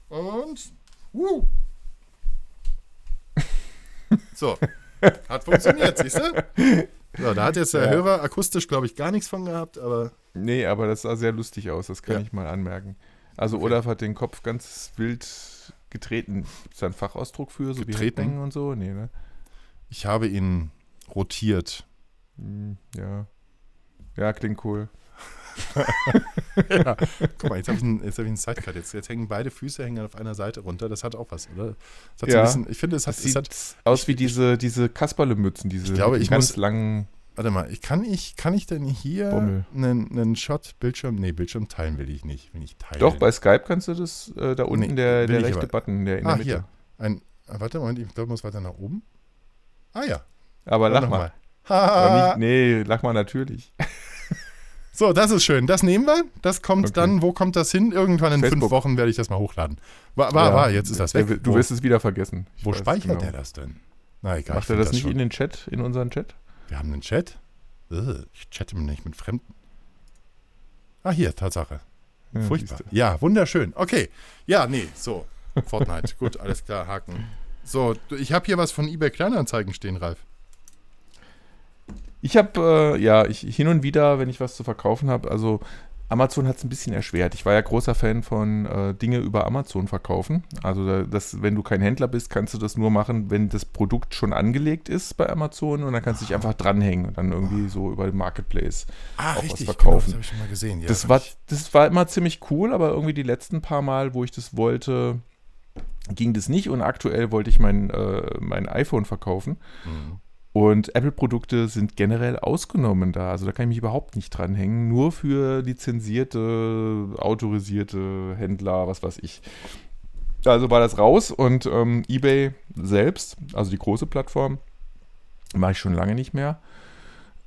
Und. Uh. So. Hat funktioniert, siehst du? So, da hat jetzt der Ja. Hörer akustisch, glaube ich, gar nichts von gehabt, aber Nee, aber das sah sehr lustig aus, das kann Ja. ich mal anmerken. Also Okay. Olaf hat den Kopf ganz wild getreten. Gibt es da einen Fachausdruck für, so Getreten? wie und so? Nee, ne? ich habe ihn rotiert. Hm, ja. Ja, klingt cool. ja. Guck mal, jetzt habe ich einen, hab ich einen Sidecut. Jetzt, jetzt hängen beide Füße hängen auf einer Seite runter. Das hat auch was, oder? So Ja. ein bisschen, ich finde, es hat, Das es sieht hat. aus wie diese, diese Kasperle-Mützen, diese Ich glaube, ich ganz muss- langen. Warte mal, ich kann, ich, kann ich denn hier einen, einen Shot Bildschirm? Nee, Bildschirm teilen will ich nicht. Will ich teilen. Doch, bei Skype kannst du das, äh, da unten Nee, der, der ich rechte aber. Button, der in Ah, der Mitte. hier. Ein, ah, warte, Moment, ich glaube, ich muss weiter nach oben. Ah ja. Aber lach Noch mal. Haha. Aber nicht, nee, lach mal natürlich. So, das ist schön. Das nehmen wir. Das kommt Okay. dann, wo kommt das hin? Irgendwann in fünf Facebook. Wochen werde ich das mal hochladen. War, war, Ja. war jetzt ist das weg. Du wo, wirst es wieder vergessen. Ich wo speichert genau. der das denn? Na egal. Macht er find das nicht schon. in den Chat, in unseren Chat? Wir haben einen Chat. Ich chatte nicht mit Fremden. Ah, hier, Tatsache. Ja, Furchtbar. siehste. Ja, wunderschön. Okay. Ja, nee, so. Fortnite. Gut, alles klar, Haken. So, ich habe hier was von eBay Kleinanzeigen stehen, Ralf. Ich habe, äh, ja, ich hin und wieder, wenn ich was zu verkaufen habe, also Amazon hat es ein bisschen erschwert. Ich war ja großer Fan von äh, Dinge über Amazon verkaufen. Also, da- das, wenn du kein Händler bist, kannst du das nur machen, wenn das Produkt schon angelegt ist bei Amazon und dann kannst du dich einfach dranhängen und dann irgendwie so über den Marketplace Ah, auch richtig. was verkaufen. Genau, das habe ich schon mal gesehen. Ja, das, war, das war immer ziemlich cool, aber irgendwie die letzten paar Mal, wo ich das wollte, ging das nicht und aktuell wollte ich mein, äh, mein iPhone verkaufen. Mhm. Und Apple-Produkte sind generell ausgenommen da. Also da kann ich mich überhaupt nicht dranhängen. Nur für lizenzierte, autorisierte Händler, was weiß ich. Also war das raus und ähm, eBay selbst, also die große Plattform, mache ich schon lange nicht mehr.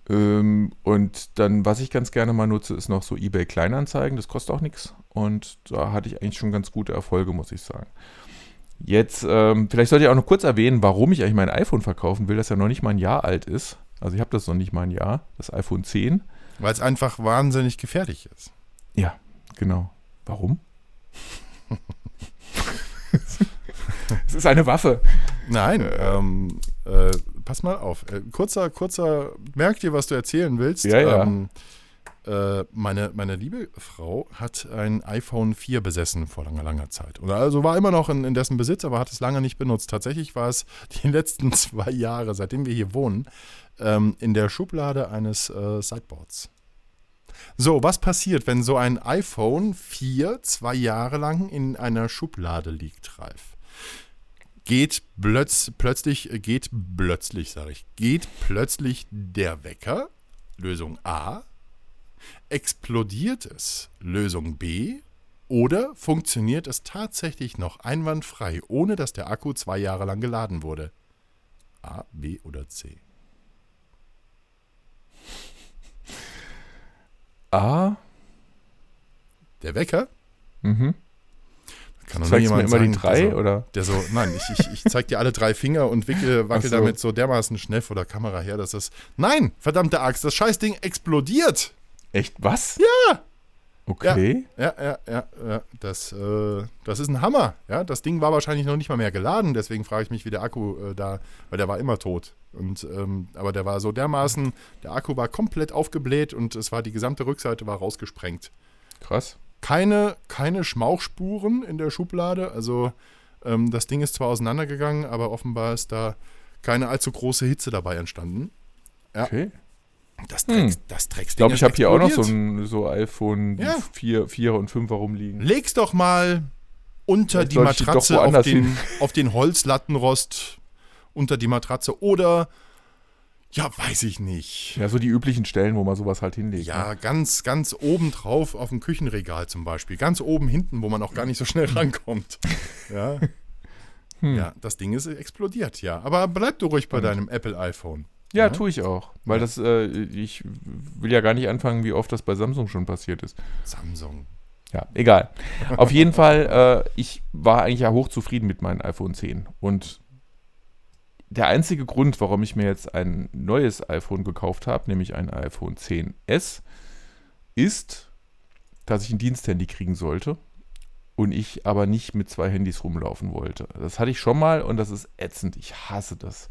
Ähm, und dann, was ich ganz gerne mal nutze, ist noch so eBay Kleinanzeigen. Das kostet auch nichts. Und da hatte ich eigentlich schon ganz gute Erfolge, muss ich sagen. Jetzt, ähm, vielleicht sollte ich auch noch kurz erwähnen, warum ich eigentlich mein iPhone verkaufen will, das ja noch nicht mal ein Jahr alt ist. Also ich habe das noch nicht mal ein Jahr, das iPhone 10. Weil es einfach wahnsinnig gefährlich ist. Ja, genau. Warum? es ist eine Waffe. Nein, ähm, äh, pass mal auf. Äh, kurzer, kurzer, merk dir, was du erzählen willst. Ja, ja. Ähm, äh, meine, meine liebe Frau hat ein iPhone 4 besessen vor langer, langer Zeit. Oder also war immer noch in, in dessen Besitz, aber hat es lange nicht benutzt. Tatsächlich war es die letzten zwei Jahre, seitdem wir hier wohnen, ähm, in der Schublade eines äh, Sideboards. So, was passiert, wenn so ein iPhone 4 zwei Jahre lang in einer Schublade liegt, Ralf? Geht plötz, plötzlich, geht plötzlich, sage ich, geht plötzlich der Wecker, Lösung A, explodiert es, Lösung B, oder funktioniert es tatsächlich noch einwandfrei, ohne dass der Akku zwei Jahre lang geladen wurde? A, B oder C? A. Der Wecker? Mhm. Kann doch Zeigst du mir immer die sagen, drei, der so, oder? Der so, nein, ich, ich, ich zeig dir alle drei Finger und wickel, wackel so. damit so dermaßen schnell vor der Kamera her, dass das. Nein, verdammte Axt, das Scheißding explodiert! Echt, was? Ja! Okay. Ja, ja, ja, ja. Das, äh, das ist ein Hammer. Ja, das Ding war wahrscheinlich noch nicht mal mehr geladen, deswegen frage ich mich, wie der Akku äh, da, weil der war immer tot. Und, ähm, aber der war so dermaßen, der Akku war komplett aufgebläht und es war die gesamte Rückseite war rausgesprengt. Krass. Keine, keine Schmauchspuren in der Schublade. Also ähm, das Ding ist zwar auseinandergegangen, aber offenbar ist da keine allzu große Hitze dabei entstanden. Ja. Okay. Das Hm. Drecks, das Ich Drecksding glaube, ich habe hier auch noch so ein so iPhone Ja. 4, 4 und 5 rumliegen. Leg's doch mal unter Vielleicht die ich Matratze auf den, hin. auf den Holzlattenrost unter die Matratze oder ja, weiß ich nicht. Ja, so die üblichen Stellen, wo man sowas halt hinlegt. Ja, Ne? ganz, ganz oben drauf auf dem Küchenregal zum Beispiel. Ganz oben hinten, wo man auch gar nicht so schnell rankommt. Ja, Hm. ja das Ding ist explodiert, ja. Aber bleib du ruhig bei Spannend. deinem Apple iPhone. Ja, Ja. tue ich auch. Weil das, äh, ich will ja gar nicht anfangen, wie oft das bei Samsung schon passiert ist. Samsung. Ja, egal. Auf jeden Fall, äh, ich war eigentlich ja hochzufrieden mit meinem iPhone 10. Und der einzige Grund, warum ich mir jetzt ein neues iPhone gekauft habe, nämlich ein iPhone 10s, ist, dass ich ein Diensthandy kriegen sollte und ich aber nicht mit zwei Handys rumlaufen wollte. Das hatte ich schon mal und das ist ätzend. Ich hasse das.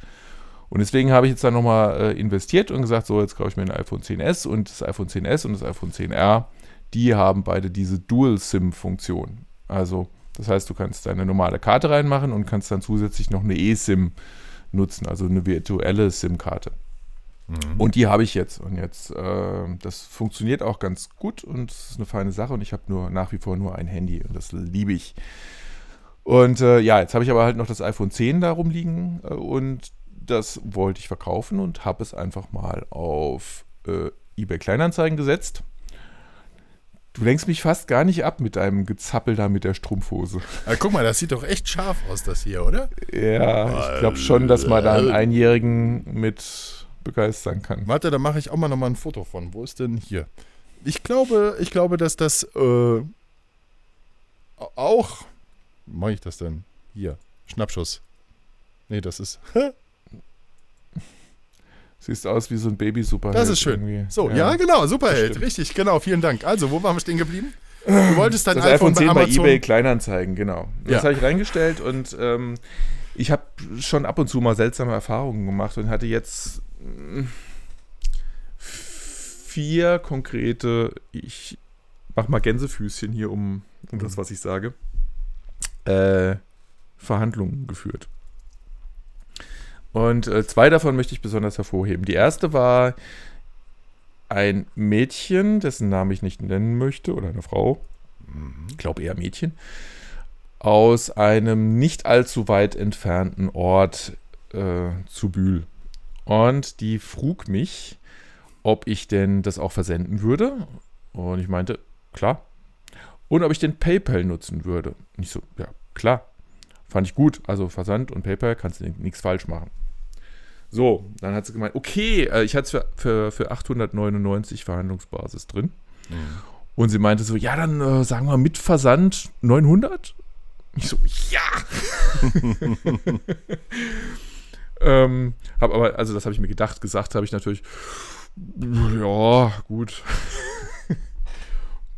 Und deswegen habe ich jetzt dann nochmal äh, investiert und gesagt, so, jetzt kaufe ich mir ein iPhone 10s und das iPhone 10s und das iPhone 10R, die haben beide diese Dual-SIM-Funktion. Also, das heißt, du kannst deine normale Karte reinmachen und kannst dann zusätzlich noch eine eSIM nutzen, also eine virtuelle SIM-Karte. Und die habe ich jetzt. Und jetzt, äh, das funktioniert auch ganz gut und es ist eine feine Sache. Und ich habe nur nach wie vor nur ein Handy und das liebe ich. Und äh, ja, jetzt habe ich aber halt noch das iPhone 10 da rumliegen äh, und das wollte ich verkaufen und habe es einfach mal auf äh, eBay Kleinanzeigen gesetzt. Du lenkst mich fast gar nicht ab mit deinem Gezappel da mit der Strumpfhose. Ah, guck mal, das sieht doch echt scharf aus, das hier, oder? Ja, ich glaube schon, dass man da einen Einjährigen mit begeistern kann. Warte, da mache ich auch mal nochmal ein Foto von. Wo ist denn hier? Ich glaube, ich glaube, dass das äh, auch. Mache ich das denn? Hier. Schnappschuss. Nee, das ist. Siehst aus wie so ein Baby-Superheld. Das ist schön. irgendwie. So, ja, genau, Superheld. Richtig, genau, vielen Dank. Also, wo waren wir stehen geblieben? Du wolltest dein Das iPhone, iPhone 10 bei bei Amazon. eBay Kleinanzeigen, genau. Das Ja. habe ich reingestellt und ähm, ich habe schon ab und zu mal seltsame Erfahrungen gemacht und hatte jetzt mm, vier konkrete, ich mach mal Gänsefüßchen hier um, um das, was ich sage, äh, Verhandlungen geführt. Und äh, zwei davon möchte ich besonders hervorheben. Die erste war ein Mädchen, dessen Namen ich nicht nennen möchte, oder eine Frau, ich glaube eher Mädchen, aus einem nicht allzu weit entfernten Ort äh, zu Bühl. Und die frug mich, ob ich denn das auch versenden würde. Und ich meinte, klar. Und ob ich den PayPal nutzen würde. Und ich so, ja, klar. Fand ich gut. Also Versand und PayPal kannst du nichts falsch machen. So, dann hat sie gemeint, okay, äh, ich hatte es für, für, für 899 Verhandlungsbasis drin. Und sie meinte so, ja, dann äh, sagen wir mit Versand 900. Ich so, ja. ähm, hab aber, also das habe ich mir gedacht, gesagt habe ich natürlich, ja, gut.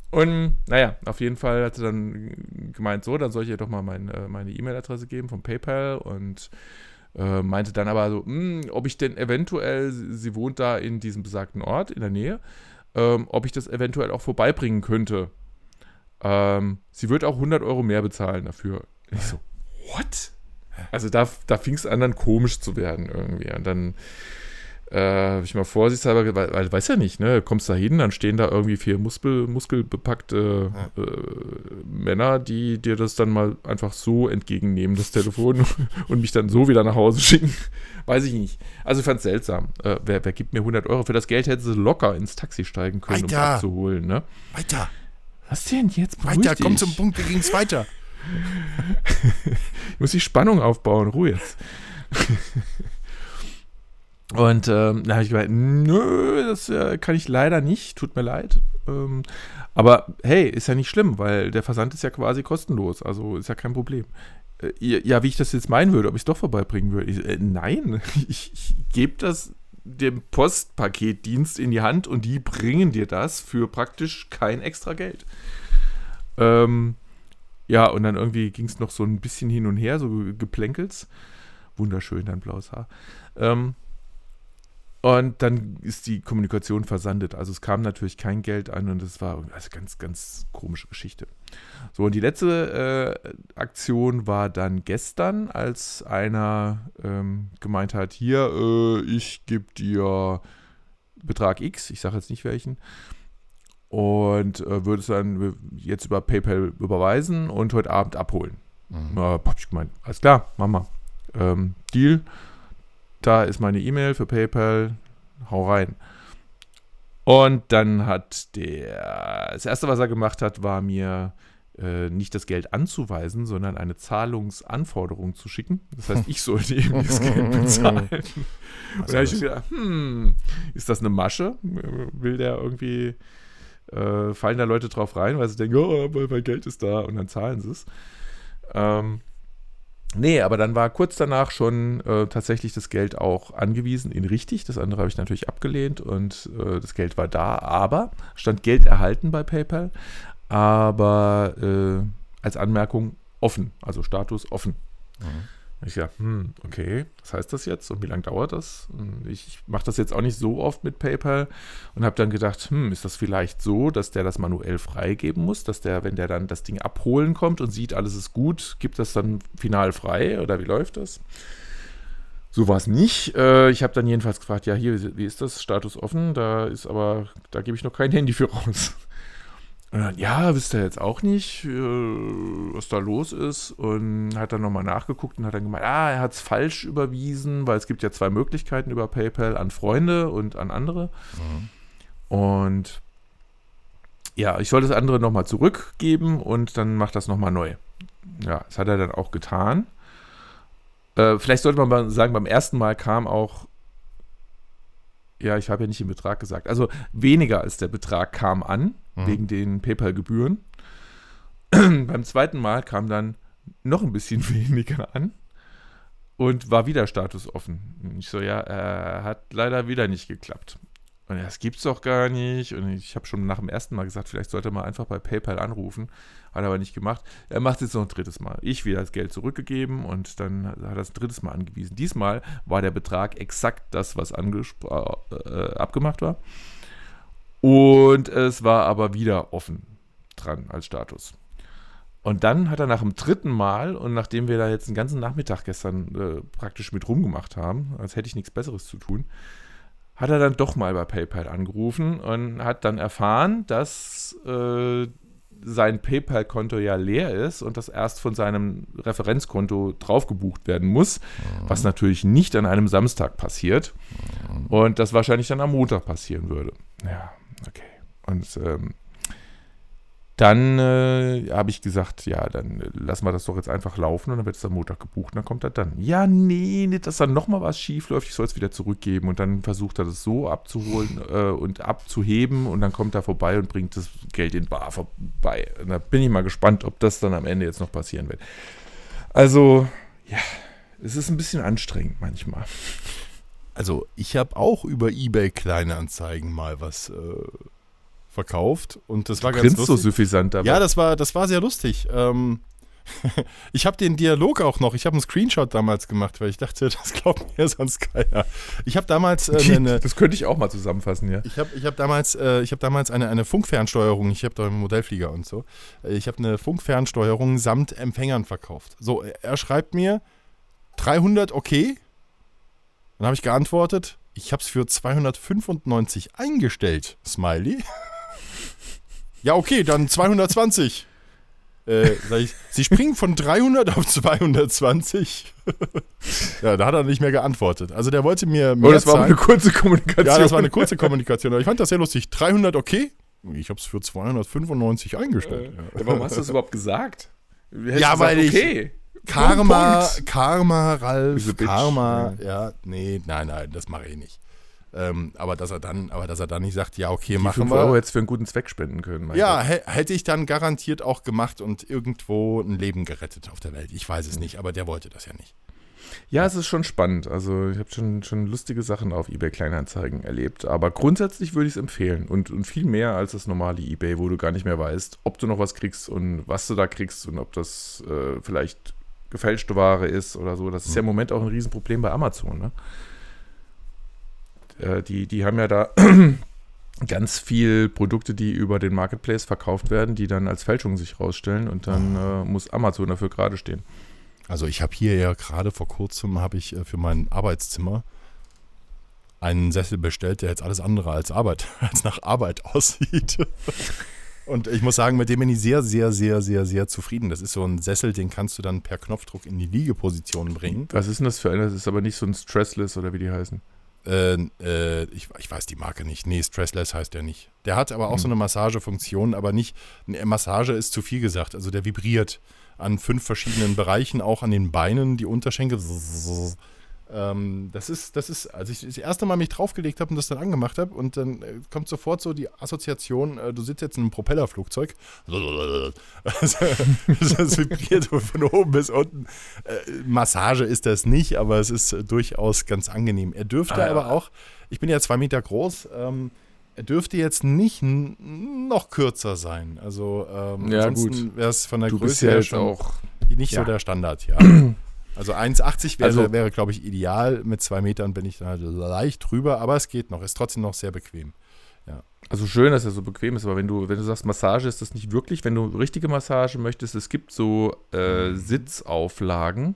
Und naja, auf jeden Fall hat sie dann gemeint, so, dann soll ich ihr doch mal mein, äh, meine E-Mail-Adresse geben vom PayPal und äh, meinte dann aber so, hm, ob ich denn eventuell, sie, wohnt da in diesem besagten Ort in der Nähe, ähm, ob ich das eventuell auch vorbeibringen könnte. Ähm, sie wird auch 100 Euro mehr bezahlen dafür. Ich so, what? Also da, da fing es an, dann komisch zu werden irgendwie. Und dann äh, hab ich mal vorsichtshalber, weil, weil weiß ja nicht, ne? Kommst da hin, dann stehen da irgendwie vier Muskel, muskelbepackte äh, Männer, die dir das dann mal einfach so entgegennehmen, das Telefon, und mich dann so wieder nach Hause schicken. Weiß ich nicht. Also ich fand es seltsam. Äh, wer, wer gibt mir 100 Euro? Für das Geld hätte sie locker ins Taxi steigen können, um es Alter. abzuholen, ne? Weiter, Was denn jetzt? Beruhig weiter, komm dich. zum Punkt, wie ging's weiter? Ich muss die Spannung aufbauen, Ruhe jetzt. Und ähm, da habe ich gemeint, nö, das äh, kann ich leider nicht, tut mir leid. Ähm, aber hey, ist ja nicht schlimm, weil der Versand ist ja quasi kostenlos, also ist ja kein Problem. Äh, ja, wie ich das jetzt meinen würde, ob ich es doch vorbeibringen würde. Ich, äh, nein, ich, ich gebe das dem Postpaketdienst in die Hand und die bringen dir das für praktisch kein extra Geld. Ähm, ja, und dann irgendwie ging es noch so ein bisschen hin und her, so Geplänkels. Wunderschön, dein blaues Haar. Ähm, und dann ist die Kommunikation versandet. Also es kam natürlich kein Geld an und es war also ganz, ganz komische Geschichte. So, und die letzte äh, Aktion war dann gestern, als einer ähm, gemeint hat, hier, äh, ich gebe dir Betrag X, ich sage jetzt nicht welchen, und äh, würde es dann jetzt über PayPal überweisen und heute Abend abholen. Mhm. Ja, hab ich gemeint, alles klar, Mama. Ähm, Deal, da ist meine E-Mail für PayPal, hau rein. Und dann hat der, das erste, was er gemacht hat, war mir äh, nicht das Geld anzuweisen, sondern eine Zahlungsanforderung zu schicken. Das heißt, ich sollte ihm das Geld bezahlen. Und da habe ich gedacht, hm, ist das eine Masche? Will der irgendwie, äh, fallen da Leute drauf rein, weil sie denken, oh, mein Geld ist da und dann zahlen sie es. Ähm, nee, aber dann war kurz danach schon äh, tatsächlich das Geld auch angewiesen in richtig. Das andere habe ich natürlich abgelehnt und äh, das Geld war da, aber stand Geld erhalten bei PayPal, aber äh, als Anmerkung offen, also Status offen. Ich ja, hm, okay, was heißt das jetzt und wie lange dauert das? Ich mache das jetzt auch nicht so oft mit PayPal und habe dann gedacht, hm, ist das vielleicht so, dass der das manuell freigeben muss, dass der, wenn der dann das Ding abholen kommt und sieht, alles ist gut, gibt das dann final frei oder wie läuft das? So war es nicht. Äh, ich habe dann jedenfalls gefragt, ja, hier, wie ist das? Status offen? Da ist aber, da gebe ich noch kein Handy für raus. Und dann, ja, wisst ihr jetzt auch nicht, äh, was da los ist. Und hat dann nochmal nachgeguckt und hat dann gemeint, ah, er hat es falsch überwiesen, weil es gibt ja zwei Möglichkeiten über PayPal an Freunde und an andere. Und ja, ich soll das andere nochmal zurückgeben und dann macht das nochmal neu. Ja, das hat er dann auch getan. Äh, vielleicht sollte man sagen, beim ersten Mal kam auch, ja, ich habe ja nicht den Betrag gesagt, also weniger als der Betrag kam an, Mhm. wegen den PayPal-Gebühren. beim zweiten Mal kam dann noch ein bisschen weniger an und war wieder Status offen. Ich so, ja, äh, hat leider wieder nicht geklappt. Und das gibt's doch gar nicht. Und ich habe schon nach dem ersten Mal gesagt, vielleicht sollte man einfach bei PayPal anrufen. Hat er aber nicht gemacht. Er macht es jetzt noch ein drittes Mal. Ich wieder das Geld zurückgegeben und dann hat er es ein drittes Mal angewiesen. Diesmal war der Betrag exakt das, was angespro- äh, abgemacht war. Und es war aber wieder offen dran als Status. Und dann hat er nach dem dritten Mal und nachdem wir da jetzt den ganzen Nachmittag gestern äh, praktisch mit rumgemacht haben, als hätte ich nichts Besseres zu tun, hat er dann doch mal bei PayPal angerufen und hat dann erfahren, dass äh, sein PayPal-Konto ja leer ist und das erst von seinem Referenzkonto drauf gebucht werden muss, was natürlich nicht an einem Samstag passiert und das wahrscheinlich dann am Montag passieren würde. Ja, okay. Und ähm, dann äh, habe ich gesagt, ja, dann äh, lassen wir das doch jetzt einfach laufen und dann wird es am Montag gebucht und dann kommt er dann. Ja, nee, nicht, dass dann nochmal was schief läuft, ich soll es wieder zurückgeben und dann versucht er das so abzuholen äh, und abzuheben und dann kommt er vorbei und bringt das Geld in Bar vorbei. Und da bin ich mal gespannt, ob das dann am Ende jetzt noch passieren wird. Also, ja, es ist ein bisschen anstrengend manchmal. Also, ich habe auch über eBay Kleinanzeigen mal was äh, verkauft und das war ganz Grinst so lustig. suffisant dabei. Ja, das war, das war sehr lustig. Ähm, ich habe den Dialog auch noch. Ich habe einen Screenshot damals gemacht, weil ich dachte, das glaubt mir sonst keiner. Ich habe damals äh, eine, das könnte ich auch mal zusammenfassen, ja. ich habe ich hab damals, äh, ich hab damals eine, eine Funkfernsteuerung, ich habe da einen Modellflieger und so. Äh, Ich habe eine Funkfernsteuerung samt Empfängern verkauft. So, er- er schreibt mir 300 okay. Dann habe ich geantwortet, ich habe es für 295 eingestellt, Smiley. ja, okay, dann 220. Äh, sag ich, Sie springen von 300 auf 220. ja, da hat er nicht mehr geantwortet. Also der wollte mir mehr Oh, das war zahlen. eine kurze Kommunikation. Ja, das war eine kurze Kommunikation, aber ich fand das sehr lustig. 300 okay? Ich habe es für 295 eingestellt. ja. Ja, warum hast du das überhaupt gesagt? Ja, weil ich- okay. Karma. Karma, Ralf, Bitch. Karma, ja, nee, nein, nein, das mache ich nicht. Ähm, aber dass er dann, aber dass er dann nicht sagt, ja, okay, Die machen 5 wir. Euro jetzt für einen guten Zweck spenden können. ja, hätte ich dann garantiert auch gemacht und irgendwo ein Leben gerettet auf der Welt. Ich weiß es nicht, aber der wollte das ja nicht. Ja, es ist schon spannend. Also ich habe schon, schon lustige Sachen auf eBay Kleinanzeigen erlebt. Aber grundsätzlich würde ich es empfehlen. Und, und viel mehr als das normale eBay, wo du gar nicht mehr weißt, ob du noch was kriegst und was du da kriegst und ob das äh, vielleicht gefälschte Ware ist oder so. Das ist ja im Moment auch ein Riesenproblem bei Amazon. Ne? Äh, die, die haben ja da ganz viel Produkte, die über den Marketplace verkauft werden, die dann als Fälschung sich rausstellen und dann äh, muss Amazon dafür gerade stehen. Also ich habe hier ja gerade vor kurzem habe ich äh, für mein Arbeitszimmer einen Sessel bestellt, der jetzt alles andere als Arbeit, als nach Arbeit aussieht. Und ich muss sagen, mit dem bin ich sehr, sehr, sehr, sehr, sehr zufrieden. Das ist so ein Sessel, den kannst du dann per Knopfdruck in die Liegeposition bringen. Was ist denn das für einer? Das ist aber nicht so ein Stressless oder wie die heißen. Äh, äh, ich, ich weiß die Marke nicht. Nee, Stressless heißt der nicht. Der hat aber auch so eine Massagefunktion, aber nicht. Eine Massage ist zu viel gesagt. Also der vibriert an fünf verschiedenen Bereichen, auch an den Beinen, die Unterschenkel. Ähm, das ist, das ist, als ich das erste Mal mich draufgelegt habe und das dann angemacht habe, und dann äh, kommt sofort so die Assoziation, äh, du sitzt jetzt in einem Propellerflugzeug. Also, das vibriert von oben bis unten. Äh, Massage ist das nicht, aber es ist äh, durchaus ganz angenehm. Er dürfte Ah, ja. aber auch, ich bin ja zwei Meter groß, ähm, er dürfte jetzt nicht noch kürzer sein. Also ähm, Ja, ansonsten wäre es von der Du Größe bist ja her schon auch. nicht so ja. der Standard, ja. Also 1,80 wäre, Also- wäre glaube ich, ideal. Mit zwei Metern bin ich dann halt leicht drüber, aber es geht noch. Ist trotzdem noch sehr bequem. Also schön, dass er so bequem ist, aber wenn du, wenn du sagst, Massage ist das nicht wirklich, wenn du richtige Massage möchtest, es gibt so äh, Sitzauflagen,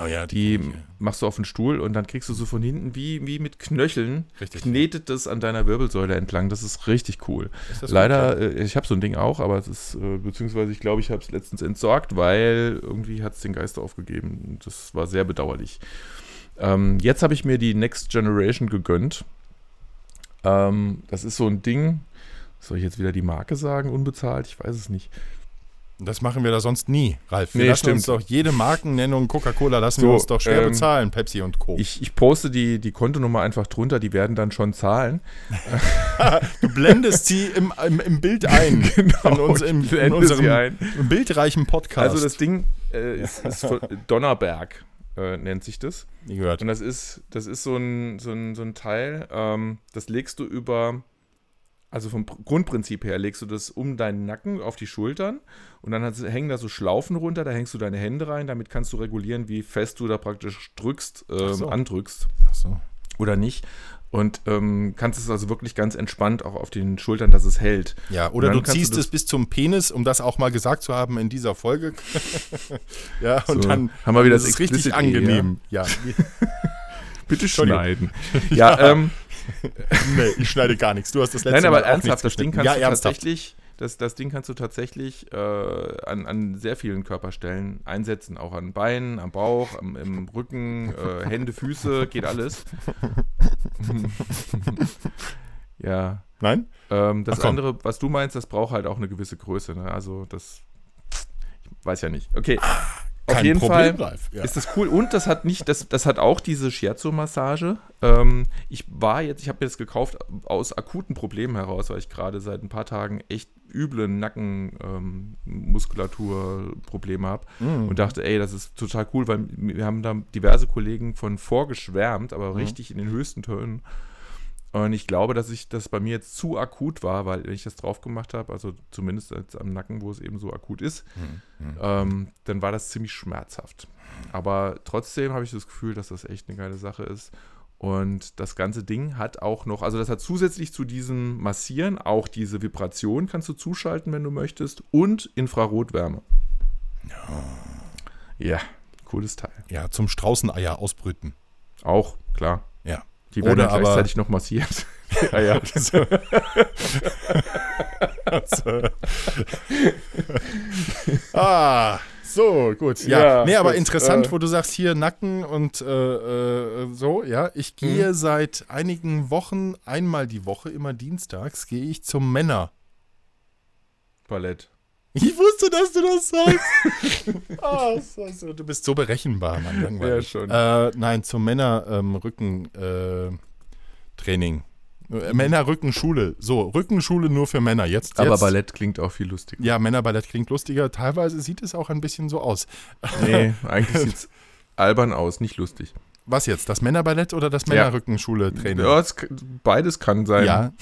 Oh ja, die machst du auf den Stuhl und dann kriegst du so von hinten wie, wie mit Knöcheln, Richtig. knetet das an deiner Wirbelsäule entlang. Das ist richtig cool. Ist Leider, gut, äh, ich habe so ein Ding auch, aber es ist, äh, beziehungsweise ich glaube, ich habe es letztens entsorgt, weil irgendwie hat es den Geist aufgegeben. Das war sehr bedauerlich. Ähm, jetzt habe ich mir die Next Generation gegönnt. Ähm, das ist so ein Ding. Soll ich jetzt wieder die Marke sagen? Unbezahlt? Ich weiß es nicht. Das machen wir da sonst nie, Ralf. Wir Nee, lassen uns stimmt. doch jede Markennennung Coca-Cola lassen So, wir uns doch schwer ähm, bezahlen, Pepsi und Co. Ich, ich poste die, die Kontonummer einfach drunter, die werden dann schon zahlen. du blendest sie im, im, im Bild ein. Genau, in, uns, ich in unserem ein. bildreichen Podcast. Also das Ding äh, ist, ist Donnerberg, äh, nennt sich das. Nie gehört. Und das ist, das ist so ein, so ein, so ein Teil, ähm, das legst du über, also vom Pr- Grundprinzip her, legst du das um deinen Nacken auf die Schultern und dann hängen da so Schlaufen runter, da hängst du deine Hände rein, damit kannst du regulieren, wie fest du da praktisch drückst, ähm, so. andrückst Ach so. oder nicht. Und ähm, kannst es also wirklich ganz entspannt auch auf den Schultern, dass es hält. Ja, oder du ziehst du es bis zum Penis, um das auch mal gesagt zu haben in dieser Folge. ja, und So, dann haben wir wieder ist das es richtig E, angenehm. Ja. Bitte Entschuldigung. schneiden. ja, ähm, nee, ich schneide gar nichts. Du hast das letzte Nein, aber Mal ernsthaft, das Ding ja, du ernsthaft. tatsächlich, das, das Ding kannst du tatsächlich äh, an, an sehr vielen Körperstellen einsetzen, auch an Beinen, am Bauch, am, im Rücken, äh, Hände, Füße, geht alles. ja, Nein? ähm, das Ach andere, was du meinst, das braucht halt auch eine gewisse Größe. Ne? Also das, ich weiß ja nicht. Okay, auf Kein jeden Problem, Fall Ralf. Ja. ist das cool und das hat nicht, das, das hat auch diese Shiatsu-Massage. Ähm, ich war jetzt, ich habe mir das gekauft aus akuten Problemen heraus, weil ich gerade seit ein paar Tagen echt üble Nackenmuskulatur-Probleme habe Mhm. und dachte, ey, das ist total cool, weil wir haben da diverse Kollegen von vorgeschwärmt, aber Mhm. richtig in den höchsten Tönen. Und ich glaube, dass ich das bei mir jetzt zu akut war, weil wenn ich das drauf gemacht habe, also zumindest jetzt am Nacken, wo es eben so akut ist, Mhm. ähm, dann war das ziemlich schmerzhaft. Aber trotzdem habe ich das Gefühl, dass das echt eine geile Sache ist. Und das ganze Ding hat auch noch, also das hat zusätzlich zu diesem Massieren auch diese Vibration kannst du zuschalten, wenn du möchtest, und Infrarotwärme. Ja, cooles Teil. ja, zum Straußeneier ausbrüten. Auch, klar. Ja. Die werden Oder aber- gleichzeitig noch massiert. ja, ja. So. Also. ah, so, gut. Ja, Ja, nee, aber gut, interessant, äh. wo du sagst, hier Nacken und äh, äh, so, ja. Ich gehe seit einigen Wochen, einmal die Woche, immer dienstags, gehe ich zum Männer. Ballett. Ich wusste, dass du das sagst. so, so, du bist so berechenbar, Mann. Langweilig. Ja, schon. Äh, nein, zum Männer-Rücken-Training. Äh, Männer-Rückenschule. So, Rückenschule nur für Männer. Jetzt, Aber jetzt. Ballett klingt auch viel lustiger. Ja, Männerballett klingt lustiger. Teilweise sieht es auch ein bisschen so aus. Nee, eigentlich sieht es albern aus, nicht lustig. Was jetzt? Das Männerballett oder das. Männerrückenschule-Training? Ja, es, beides kann sein. Ja.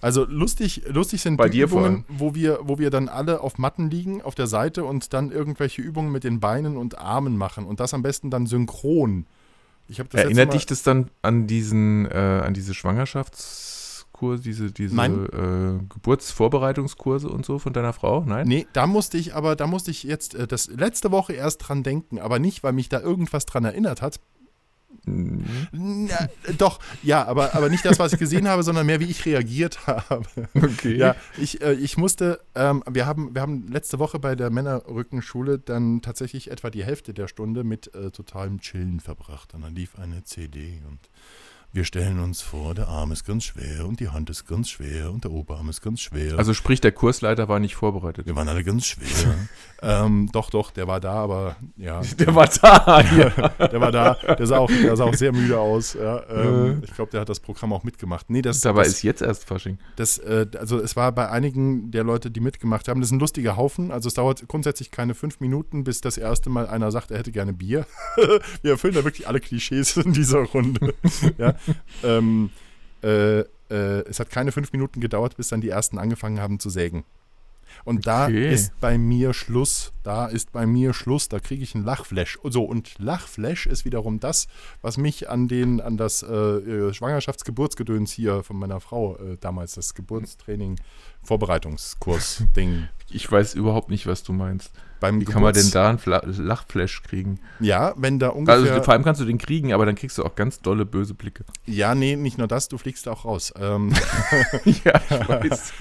Also lustig, lustig sind Bei die Übungen, wo wir, wo wir dann alle auf Matten liegen, auf der Seite und dann irgendwelche Übungen mit den Beinen und Armen machen. Und das am besten dann synchron. Erinnert dich das dann an diesen, äh, an diese Schwangerschaftskurse, diese, diese äh, Geburtsvorbereitungskurse und so von deiner Frau? Nein? Nee, da musste ich aber, da musste ich jetzt äh, das letzte Woche erst dran denken, aber nicht, weil mich da irgendwas dran erinnert hat. Na, äh, doch, ja, aber, aber nicht das, was ich gesehen habe, sondern mehr, wie ich reagiert habe. Okay. Ja, ich, äh, ich musste, ähm, wir, haben, wir haben letzte Woche bei der Männerrückenschule dann tatsächlich etwa die Hälfte der Stunde mit äh, totalem Chillen verbracht. Und dann lief eine CD und wir stellen uns vor, der Arm ist ganz schwer und die Hand ist ganz schwer und der Oberarm ist ganz schwer. Also sprich, der Kursleiter war nicht vorbereitet. wir waren alle ganz schwer. ähm, doch, doch, der war da, aber ja. Der war da. Ja. Der war da, der sah auch, der sah auch sehr müde aus. Ja, ähm, ich glaube, der hat das Programm auch mitgemacht. Nee, das, Dabei das, ist jetzt erst Fasching. das, äh, also es war bei einigen der Leute, die mitgemacht haben, das ist ein lustiger Haufen. Also es dauert grundsätzlich keine fünf Minuten, bis das erste Mal einer sagt, er hätte gerne Bier. Wir erfüllen da wirklich alle Klischees in dieser Runde. ja, ähm, äh, äh, es hat keine fünf Minuten gedauert, bis dann die ersten angefangen haben zu sägen. Und da Okay. ist bei mir Schluss. Da ist bei mir Schluss. Da kriege ich einen Lachflash. So, und Lachflash ist wiederum das, was mich an den, an das äh, äh, Schwangerschaftsgeburtsgedöns hier von meiner Frau äh, damals, das Geburtstraining, Vorbereitungskurs-Ding. Ich weiß überhaupt nicht, was du meinst. Beim Wie kann man denn da einen Fla Lachflash kriegen? Ja, wenn da ungefähr. Also vor allem kannst du den kriegen, aber dann kriegst du auch ganz dolle böse Blicke. ja, nee, nicht nur das, du fliegst auch raus. Ähm, ja, ich weiß.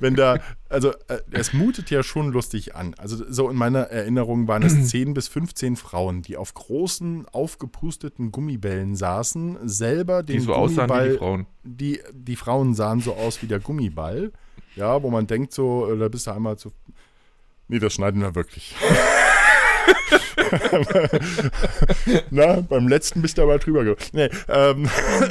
wenn da, also äh, es mutet ja schon lustig an. Also so in meiner Erinnerung waren es 10 bis 15 Frauen, die auf großen, aufgepusteten Gummibällen saßen, selber den Die so aussahen wie Gummiball, die Frauen. die, die Frauen sahen so aus wie der Gummiball. Ja, wo man denkt so, äh, da bist du einmal zu. Nee, das schneiden wir wirklich. Na, beim letzten bist du aber drüber ge Nee, ähm,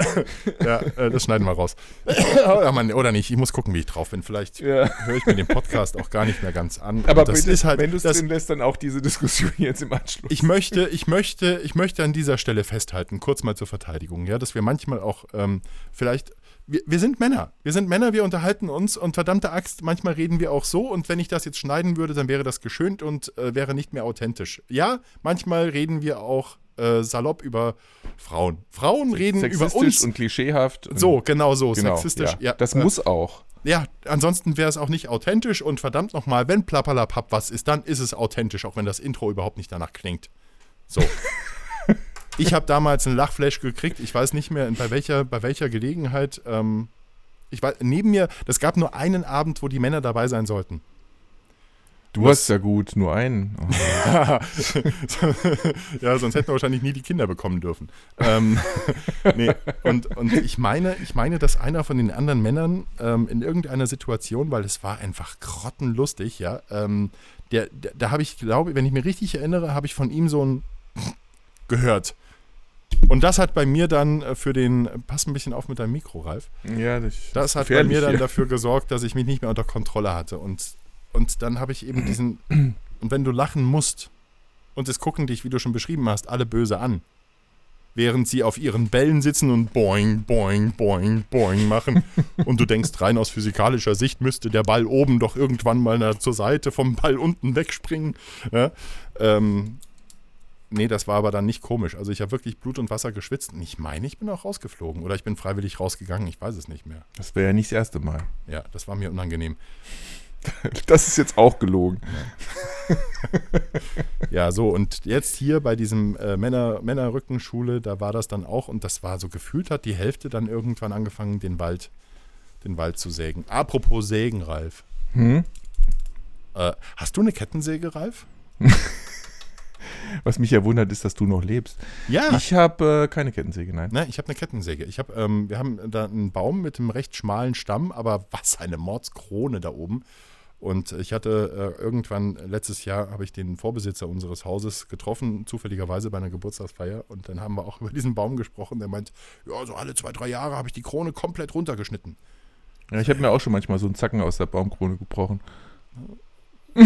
ja, äh, das schneiden wir raus. oder, Mann, oder nicht, ich muss gucken, wie ich drauf bin. Vielleicht Ja. höre ich mir den Podcast auch gar nicht mehr ganz an. Aber das bitte, ist halt, wenn du es drin lässt, dann auch diese Diskussion jetzt im Anschluss. ich möchte, ich möchte, ich möchte an dieser Stelle festhalten, kurz mal zur Verteidigung, ja, dass wir manchmal auch ähm, vielleicht, wir, wir sind Männer, wir sind Männer, wir unterhalten uns und verdammte Axt, manchmal reden wir auch so und wenn ich das jetzt schneiden würde, dann wäre das geschönt und äh, wäre nicht mehr authentisch. Ja, manchmal reden wir auch äh, salopp über Frauen. Frauen reden über Sexistisch uns. und klischeehaft. und- so, genau so, genau, sexistisch. Ja. Ja, das äh, muss auch. ja, ansonsten wäre es auch nicht authentisch und verdammt nochmal, wenn Plappalapapp was ist, dann ist es authentisch, auch wenn das Intro überhaupt nicht danach klingt. So. ich habe damals einen Lachflash gekriegt, ich weiß nicht mehr bei welcher, bei welcher Gelegenheit. Ähm, ich weiß, neben mir, das gab nur einen Abend, wo die Männer dabei sein sollten. Du hast ja gut, nur einen. Oh. ja, sonst hätten wir wahrscheinlich nie die Kinder bekommen dürfen. Ähm, nee, und, und ich meine, ich meine, dass einer von den anderen Männern ähm, in irgendeiner Situation, weil es war einfach grottenlustig, ja, ähm, der, der, da habe ich, glaube wenn ich mich richtig erinnere, habe ich von ihm so ein gehört. Und das hat bei mir dann äh, für den, pass ein bisschen auf mit deinem Mikro, Ralf. Ja, das, Das hat bei mir dann hier. dafür gesorgt, dass ich mich nicht mehr unter Kontrolle hatte. Und, und dann habe ich eben diesen. Und wenn du lachen musst und es gucken dich, wie du schon beschrieben hast, alle böse an, während sie auf ihren Bällen sitzen und boing, boing, boing, boing machen. und du denkst, rein aus physikalischer Sicht müsste der Ball oben doch irgendwann mal zur Seite vom Ball unten wegspringen. Ja? Ähm, nee, das war aber dann nicht komisch. Also ich habe wirklich Blut und Wasser geschwitzt. Und ich meine, ich bin auch rausgeflogen. Oder ich bin freiwillig rausgegangen. Ich weiß es nicht mehr. Das wäre ja nicht das erste Mal. Ja, das war mir unangenehm. Das ist jetzt auch gelogen. ja, so, und jetzt hier bei diesem äh, Männer, Männerrückenschule, da war das dann auch, und das war so gefühlt, hat die Hälfte dann irgendwann angefangen, den Wald, den Wald zu sägen. Apropos Sägen, Ralf. Hm? Äh, hast du eine Kettensäge, Ralf? Was mich ja wundert, ist, dass du noch lebst. Ja. Ich habe äh, keine Kettensäge, nein. Ne, ich habe eine Kettensäge. Ich hab, ähm, wir haben da einen Baum mit einem recht schmalen Stamm, aber was eine Mordskrone da oben. Und ich hatte äh, irgendwann letztes Jahr habe ich den Vorbesitzer unseres Hauses getroffen, zufälligerweise bei einer Geburtstagsfeier. Und dann haben wir auch über diesen Baum gesprochen. Der meint, ja, so alle zwei, drei Jahre habe ich die Krone komplett runtergeschnitten. Ja, ich habe mir auch schon manchmal so einen Zacken aus der Baumkrone gebrochen.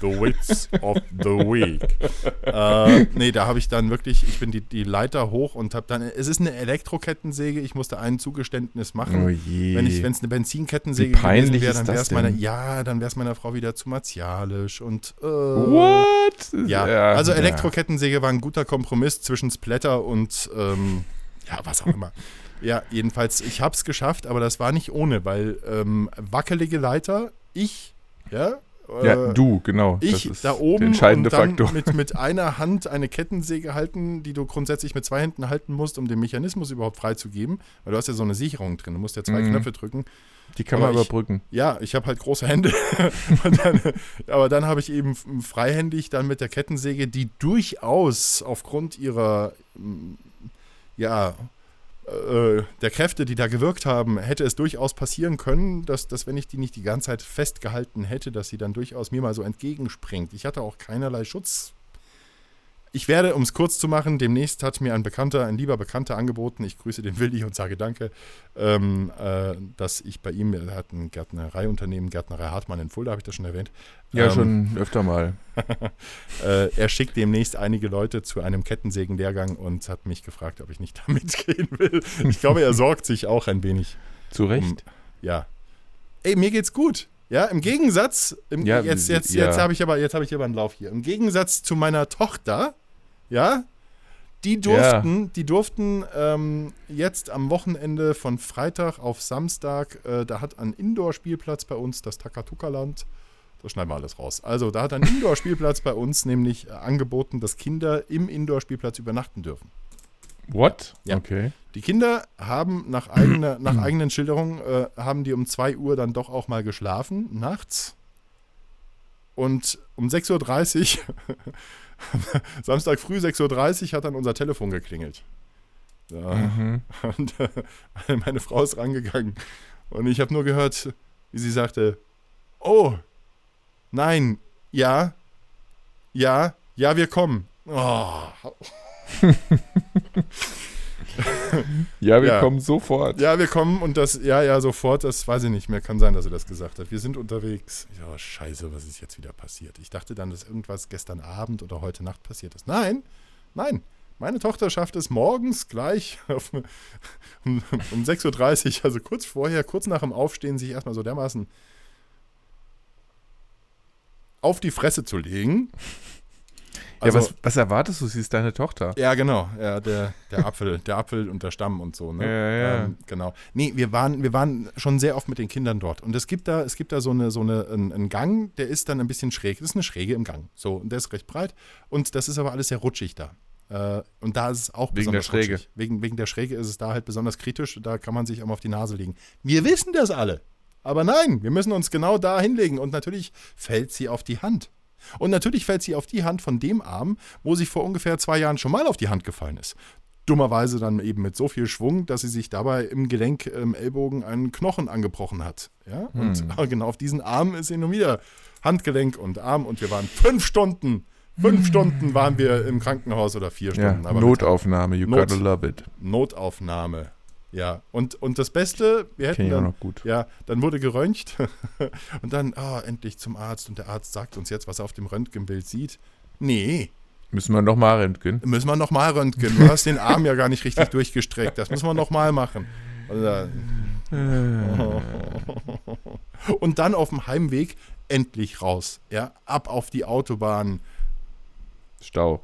The Wits of the Week. äh, nee, da habe ich dann wirklich, ich bin die, die Leiter hoch und habe dann, es ist eine Elektrokettensäge, ich musste ein Zugeständnis machen. Oh je. Wenn es eine Benzinkettensäge gewesen wäre, dann wäre es meiner, ja, dann wäre es meiner Frau wieder zu martialisch und äh, What? ja, also Elektrokettensäge war ein guter Kompromiss zwischen Splatter und ähm, ja, was auch immer. ja, jedenfalls, ich habe es geschafft, aber das war nicht ohne, weil ähm, wackelige Leiter, ich, ja, Ja, äh, du, genau. ich das ist da oben der entscheidende und dann Faktor. Mit, mit einer Hand eine Kettensäge halten, die du grundsätzlich mit zwei Händen halten musst, um den Mechanismus überhaupt freizugeben. Weil du hast ja so eine Sicherung drin. Du musst ja zwei Mhm. Knöpfe drücken. Die kann man aber ich- überbrücken. Ja, ich habe halt große Hände. Dann, aber dann habe ich eben freihändig dann mit der Kettensäge, die durchaus aufgrund ihrer, ja, äh, der Kräfte, die da gewirkt haben, hätte es durchaus passieren können, dass, dass wenn ich die nicht die ganze Zeit festgehalten hätte, dass sie dann durchaus mir mal so entgegenspringt. Ich hatte auch keinerlei Schutz. Ich werde, um es kurz zu machen, demnächst hat mir ein Bekannter, ein lieber Bekannter angeboten, ich grüße den Willi und sage Danke, ähm, äh, dass ich bei ihm, er hat ein Gärtnereiunternehmen, Gärtnerei Hartmann in Fulda, habe ich das schon erwähnt. Ja, Ähm, schon öfter mal. äh, er schickt demnächst einige Leute zu einem Kettensägenlehrgang und hat mich gefragt, ob ich nicht da mitgehen will. Ich glaube, er sorgt sich auch ein wenig. Zu Recht. Ja. Ey, mir geht's gut. Ja, im Gegensatz, im, Ja, jetzt, jetzt, ja. jetzt habe ich aber, jetzt habe ich aber einen Lauf hier. Im Gegensatz zu meiner Tochter, ja, die durften, die durften ähm, jetzt am Wochenende von Freitag auf Samstag, äh, da hat ein Indoor-Spielplatz bei uns, das Takatuka-Land, das schneiden wir alles raus. Also, da hat ein Indoor-Spielplatz bei uns nämlich äh, angeboten, dass Kinder im Indoor-Spielplatz übernachten dürfen. What? Ja. Okay. Die Kinder haben nach, eigener, nach eigenen Schilderungen, äh, haben die um 2 Uhr dann doch auch mal geschlafen, nachts. Und um 6.30 Uhr, Samstag früh 6.30 Uhr hat dann unser Telefon geklingelt. Ja. Mhm. Und äh, meine Frau ist rangegangen. Und ich habe nur gehört, wie sie sagte, oh, nein, ja, ja, ja, wir kommen. Oh, Ja, wir Ja. kommen sofort. Ja, wir kommen und das, ja, ja, sofort, das weiß ich nicht mehr. Kann sein, dass er das gesagt hat. Wir sind unterwegs. Ja, scheiße, was ist jetzt wieder passiert? Ich dachte dann, dass irgendwas gestern Abend oder heute Nacht passiert ist. Nein, nein. Meine Tochter schafft es morgens gleich auf, um, um 6.30 Uhr, also kurz vorher, kurz nach dem Aufstehen, sich erstmal so dermaßen auf die Fresse zu legen. Also, ja, was, was erwartest du? Sie ist deine Tochter. ja, genau. Ja, der, der Apfel, der Apfel und der Stamm und so. Ne? Ja, ja. Ähm, genau. Nee, wir waren, wir waren schon sehr oft mit den Kindern dort. Und es gibt da, es gibt da so eine, so eine, einen, einen Gang, der ist dann ein bisschen schräg. Das ist eine Schräge im Gang. So, und der ist recht breit. Und das ist aber alles sehr rutschig da. Äh, und da ist es auch Wegen der besonders Schräge. rutschig. Wegen, wegen der Schräge ist es da halt besonders kritisch. Da kann man sich auch mal auf die Nase legen. Wir wissen das alle. Aber nein, wir müssen uns genau da hinlegen. Und natürlich fällt sie auf die Hand. Und natürlich fällt sie auf die Hand von dem Arm, wo sie vor ungefähr zwei Jahren schon mal auf die Hand gefallen ist. Dummerweise dann eben mit so viel Schwung, dass sie sich dabei im Gelenk im Ellbogen einen Knochen angebrochen hat. Ja? Und genau auf diesen Arm ist sie nun wieder Handgelenk und Arm. Und wir waren fünf Stunden, fünf Stunden waren wir im Krankenhaus oder vier Ja, Stunden. aber mit Notaufnahme, you Not- gotta love it. Notaufnahme. Ja, und, und das Beste, wir hätten dann, noch gut. ja, dann wurde geröntgt und dann, ah, endlich zum Arzt und der Arzt sagt uns jetzt, was er auf dem Röntgenbild sieht. Nee, Müssen wir nochmal röntgen? müssen wir nochmal röntgen. Du hast den Arm ja gar nicht richtig durchgestreckt. Das müssen wir nochmal machen. Und, dann- und dann auf dem Heimweg endlich raus. Ja, ab auf die Autobahn, Stau.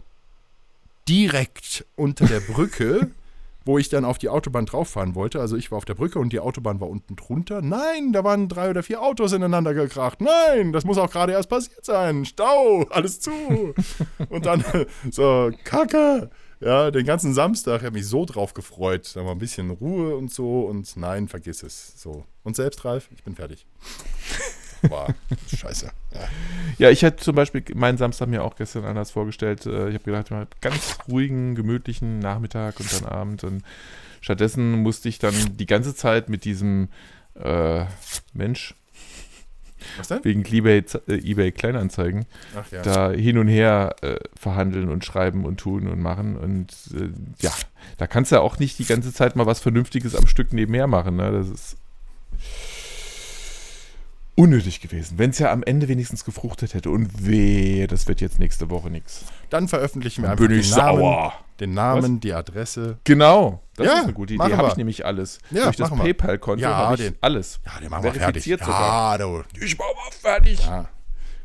direkt unter der Brücke, wo ich dann auf die Autobahn drauffahren wollte. Also ich war auf der Brücke und die Autobahn war unten drunter. Nein, da waren drei oder vier Autos ineinander gekracht. Nein, das muss auch gerade erst passiert sein. Stau, alles zu. und dann so, Kacke. Ja, den ganzen Samstag, ich habe mich so drauf gefreut. Da war ein bisschen Ruhe und so und nein, vergiss es. So. Und selbst, Ralf, ich bin fertig. War scheiße. Ja. Ja, ich hätte zum Beispiel meinen Samstag mir auch gestern anders vorgestellt. Äh, Ich habe gedacht, mal ganz ruhigen, gemütlichen Nachmittag und dann Abend. Und stattdessen musste ich dann die ganze Zeit mit diesem äh, Mensch Was denn? wegen eBay, eBay Kleinanzeigen Ach ja. da hin und her äh, verhandeln und schreiben und tun und machen. Und äh, ja, da kannst du ja auch nicht die ganze Zeit mal was Vernünftiges am Stück nebenher machen. Ne? Das ist unnötig gewesen. Wenn es ja am Ende wenigstens gefruchtet hätte. Und wehe, das wird jetzt nächste Woche nichts. Dann veröffentlichen wir einfach bin ich den Namen, sauer. den Namen, die Adresse. Genau, das Ja, ist eine gute Idee. Habe ich nämlich alles. Ja, Durch das. PayPal-Konto Ja, habe ich den- alles. Ja, den machen wir fertig. Sogar. Ja, du. Ich war mal fertig. Ja.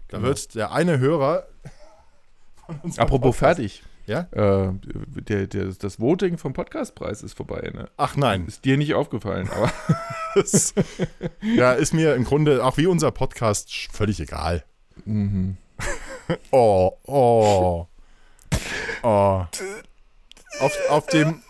Da wird der eine Hörer. Apropos Podcast- fertig. Ja? Äh, der, der, das Voting vom Podcastpreis ist vorbei. Ne? Ach nein. Ist dir nicht aufgefallen, aber Das, ja, ist mir im Grunde auch wie unser Podcast völlig egal. mhm. Oh, oh. Oh. Auf, auf dem.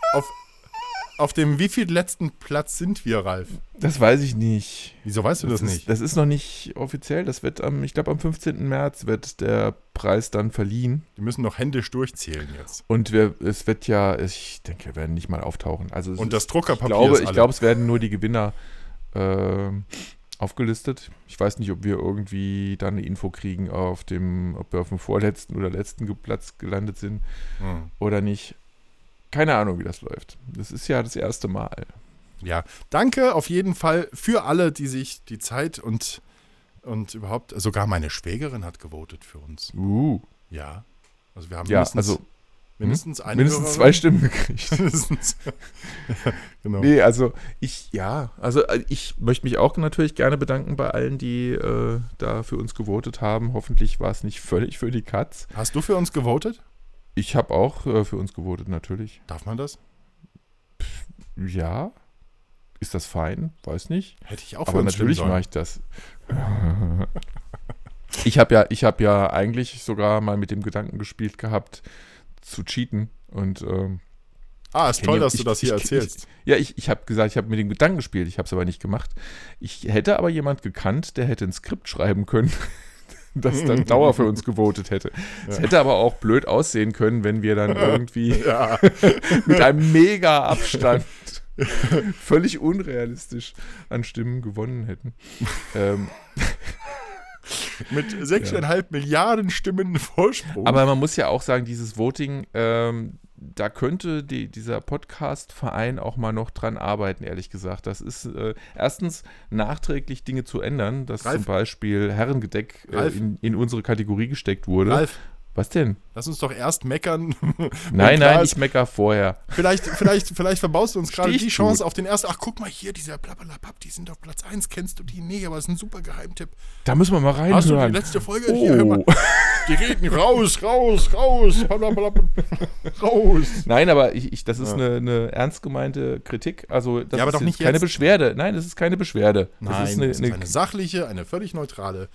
Auf, dem wie viel letzten Platz sind wir, Ralf? das weiß ich nicht. Wieso weißt du das, ist, nicht? Das ist noch nicht offiziell. Das wird am, ich glaube, am 15. März wird der Preis dann verliehen. Die müssen noch händisch durchzählen jetzt. Und wir, es wird ja, ich denke, wir werden nicht mal auftauchen. Also Und ist- das Druckerpapier ich glaube, ist ich glaube, es werden nur die Gewinner ähm, aufgelistet. Ich weiß nicht, ob wir irgendwie dann eine Info kriegen, auf dem, ob wir auf dem vorletzten oder letzten Platz gelandet sind Hm. oder nicht. Keine Ahnung, wie das läuft. Das ist ja das erste Mal. Ja, danke auf jeden Fall für alle, die sich die Zeit und, und überhaupt, sogar meine Schwägerin hat gewotet für uns. Uh, Ja. Also wir haben ja, mindestens, also mindestens eine mindestens Hörerin. zwei Stimmen gekriegt. genau. Nee, also ich, ja, also äh, ich möchte mich auch natürlich gerne bedanken bei allen, die äh, da für uns gewotet haben. Hoffentlich war es nicht völlig für die Katz. Hast du für uns gewotet? Ich habe auch äh, für uns gewotet, natürlich. Darf man das? Ja. Ist das fein? Weiß nicht. Hätte ich auch für Aber natürlich mache ich das. ich habe ja, ich habe ja eigentlich sogar mal mit dem Gedanken gespielt gehabt, zu cheaten. Und ähm, Ah, ist toll, dass du ich- das hier ich- erzählst. ja, ich, ich habe gesagt, ich habe mit dem Gedanken gespielt, ich habe es aber nicht gemacht. Ich hätte aber jemand gekannt, der hätte ein Skript schreiben können, das dann Dauer für uns gewotet hätte. Es hätte aber auch blöd aussehen können, wenn wir dann irgendwie ja. mit einem mega Abstand völlig unrealistisch an Stimmen gewonnen hätten. ähm, Mit 6,5 Milliarden Stimmen Vorsprung. aber man muss ja auch sagen, dieses Voting, ähm, da könnte die, dieser Podcast-Verein auch mal noch dran arbeiten, ehrlich gesagt. Das ist äh, erstens nachträglich Dinge zu ändern, dass Ralf? zum Beispiel Herrengedeck äh, in, in unsere Kategorie gesteckt wurde. Ralf, Was denn? lass uns doch erst meckern. Nein, nein, ist, ich mecker vorher. Vielleicht, vielleicht, vielleicht verbaust du uns gerade die Chance tut. auf den ersten. Ach, guck mal hier, dieser Blablabla, die sind auf Platz 1. Kennst du die? Nee, aber das ist ein super Geheimtipp. Da müssen wir mal reinhören. Hast du die letzte Folge? Hier, hör mal. Oh. Die reden raus, raus, raus. Raus. Nein, aber ich, ich, das ist eine, eine ernst gemeinte Kritik. Also das Ja, ist keine jetzt. Beschwerde. Nein, das ist keine Beschwerde. Das Nein, ist eine, das ist eine, eine sachliche, eine völlig neutrale.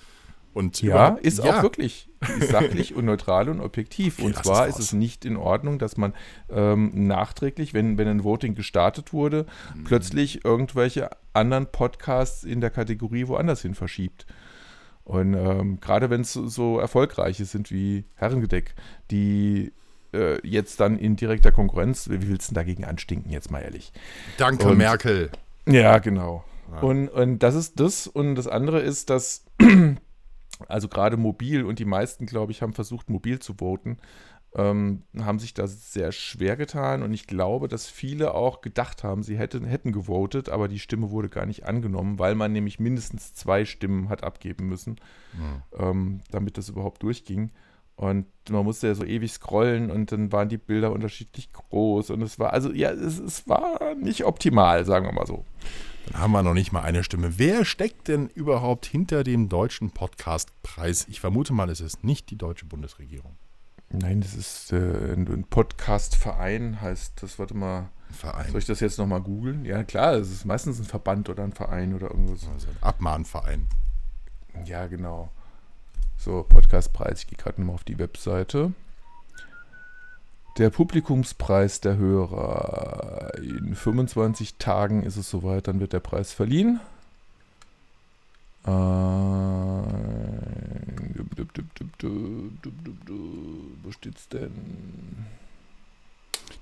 Und ja, überhaupt- ist ja. auch wirklich sachlich und neutral und objektiv. Okay, und zwar ist es nicht in Ordnung, dass man ähm, nachträglich, wenn, wenn ein Voting gestartet wurde, Mhm. plötzlich irgendwelche anderen Podcasts in der Kategorie woanders hin verschiebt. Und ähm, gerade wenn es so, so erfolgreiche sind wie Herrengedeck, die äh, jetzt dann in direkter Konkurrenz, wie willst du denn dagegen anstinken, jetzt mal ehrlich? Danke, Und- Merkel. Ja, genau. Ja. Und, und das ist das. Und das andere ist, dass, also gerade mobil und die meisten, glaube ich, haben versucht, mobil zu voten, ähm, haben sich da sehr schwer getan. Und ich glaube, dass viele auch gedacht haben, sie hätten, hätten gewotet, aber die Stimme wurde gar nicht angenommen, weil man nämlich mindestens zwei Stimmen hat abgeben müssen, ähm, damit das überhaupt durchging. Und man musste ja so ewig scrollen und dann waren die Bilder unterschiedlich groß. Und es war, also ja, es, es war nicht optimal, sagen wir mal so. Dann haben wir noch nicht mal eine Stimme. Wer steckt denn überhaupt hinter dem deutschen Podcastpreis? Ich vermute mal, es ist nicht die deutsche Bundesregierung. Nein, das ist äh, ein ein Podcast-Verein, heißt das, warte mal, Verein. Soll ich das jetzt nochmal googeln? Ja, klar, es ist meistens ein Verband oder ein Verein oder irgendwas. Also ein Abmahnverein. Ja, genau. So, Podcastpreis, ich gehe gerade nochmal auf die Webseite. Der Publikumspreis der Hörer. In 25 Tagen ist es soweit, dann wird der Preis verliehen. Äh, Wo steht's denn?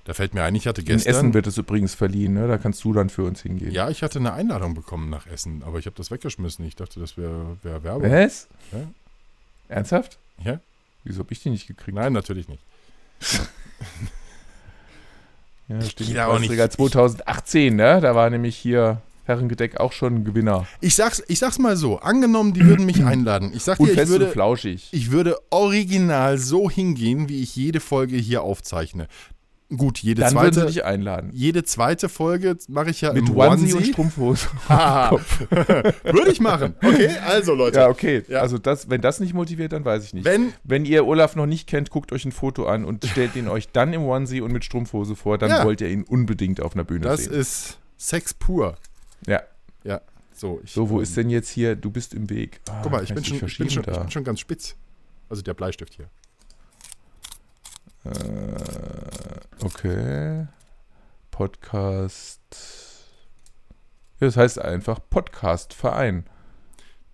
Da fällt mir ein, ich hatte gestern. In Essen wird es übrigens verliehen, ne? da kannst du dann für uns hingehen. Ja, ich hatte eine Einladung bekommen nach Essen, aber ich habe das weggeschmissen. Ich dachte, das wäre wär Werbung. Was? Ja? Ernsthaft? Ja? Wieso habe ich die nicht gekriegt? Nein, natürlich nicht. Ja, Ich steht auch nicht- Preisträger 2018, ne? Da war nämlich hier Herrengedeck auch schon ein Gewinner. Ich sag's, ich sag's mal so, angenommen, die würden mich einladen. Ich sag dir, ich würde, flauschig. ich würde original so hingehen, wie ich jede Folge hier aufzeichne. Gut, jede Dann würden sie zweite, dich einladen. jede zweite Folge mache ich ja Mit im Onesie und Onesie. Strumpfhose. Ah, würde ich machen. Okay, also Leute. Ja, okay. Ja. Also das, wenn das nicht motiviert, dann weiß ich nicht. Wenn, Wenn ihr Olaf noch nicht kennt, guckt euch ein Foto an und stellt ihn euch dann im Onesie und mit Strumpfhose vor, dann Ja. wollt ihr ihn unbedingt auf einer Bühne das sehen. ist Sex pur. ja. Ja, so. Ich, So, wo ist denn jetzt hier, du bist im Weg. Ah, Guck mal, ich kann bin, schon, ich, bin schon, ich bin schon ganz spitz. Also der Bleistift hier. Äh, okay. Podcast. Ja, das heißt einfach Podcast-Verein.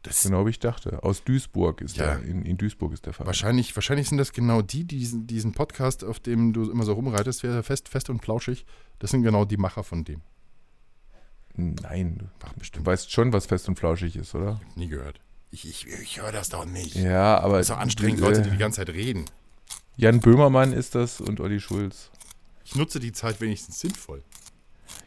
Das Genau wie ich dachte. Aus Duisburg ist Ja. der. In, in Duisburg ist der Verein. Wahrscheinlich, wahrscheinlich sind das genau die, die diesen, diesen Podcast, auf dem du immer so rumreitest, fest, fest und flauschig. Das sind genau die Macher von dem. Nein, du, Ach, du bestimmt. weißt schon, was fest und flauschig ist, oder? Nie gehört. Ich, ich, ich höre das doch nicht. Ja, aber. Das ist doch anstrengend, äh, Leute, die die ganze Zeit reden. Jan Böhmermann ist das und Olli Schulz. Ich nutze die Zeit wenigstens sinnvoll.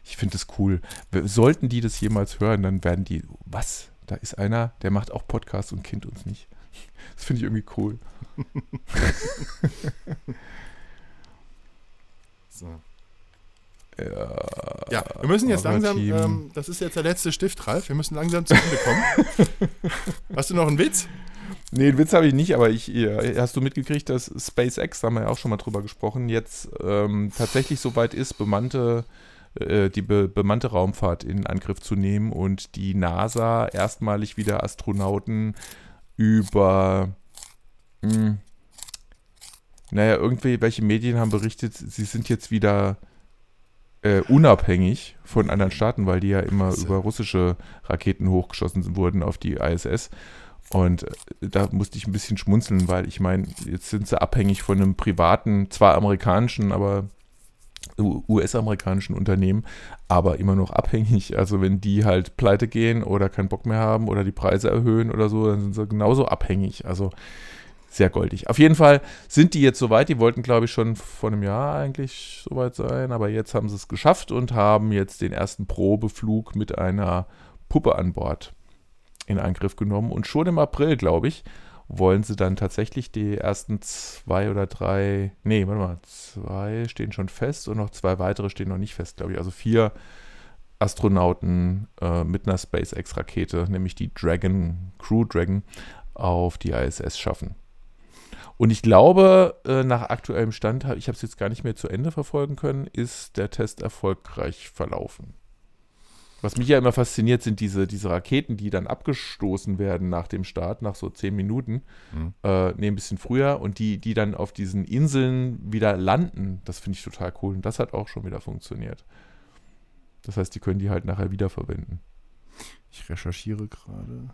Ich finde das cool. Sollten die das jemals hören, dann werden die. Was? Da ist einer, der macht auch Podcasts und kennt uns nicht. Das finde ich irgendwie cool. So. Ja. Ja, wir müssen jetzt langsam, ähm, das ist jetzt der letzte Stift, Ralf, wir müssen langsam zu Ende kommen. Hast du noch einen Witz? Nee, den Witz habe ich nicht, aber ich, hast du mitgekriegt, dass SpaceX, da haben wir ja auch schon mal drüber gesprochen, jetzt ähm, tatsächlich so weit ist, bemannte, äh, die be bemannte Raumfahrt in Angriff zu nehmen und die NASA erstmalig wieder Astronauten über, mh, naja, irgendwie, welche Medien haben berichtet, sie sind jetzt wieder äh, unabhängig von anderen Staaten, weil die ja immer über russische Raketen hochgeschossen wurden auf die ISS. Und äh, da musste ich ein bisschen schmunzeln, weil ich meine, jetzt sind sie abhängig von einem privaten, zwar amerikanischen, aber US-amerikanischen Unternehmen, aber immer noch abhängig. Also wenn die halt pleite gehen oder keinen Bock mehr haben oder die Preise erhöhen oder so, dann sind sie genauso abhängig. Also sehr goldig. Auf jeden Fall sind die jetzt soweit. Die wollten, glaube ich, schon vor einem Jahr eigentlich soweit sein, aber jetzt haben sie es geschafft und haben jetzt den ersten Probeflug mit einer Puppe an Bord in Angriff genommen. Und schon im April, glaube ich, wollen sie dann tatsächlich die ersten zwei oder drei, nee, warte mal, zwei stehen schon fest und noch zwei weitere stehen noch nicht fest, glaube ich. Also vier Astronauten äh, mit einer SpaceX-Rakete, nämlich die Dragon, Crew Dragon, auf die ISS schaffen. Und ich glaube, äh, nach aktuellem Stand, ich habe es jetzt gar nicht mehr zu Ende verfolgen können, ist der Test erfolgreich verlaufen. Was mich ja immer fasziniert, sind diese, diese Raketen, die dann abgestoßen werden nach dem Start, nach so zehn Minuten, Mhm. äh, nee, ein bisschen früher, und die, die dann auf diesen Inseln wieder landen. Das finde ich total cool. Und das hat auch schon wieder funktioniert. Das heißt, die können die halt nachher wiederverwenden. Ich recherchiere gerade.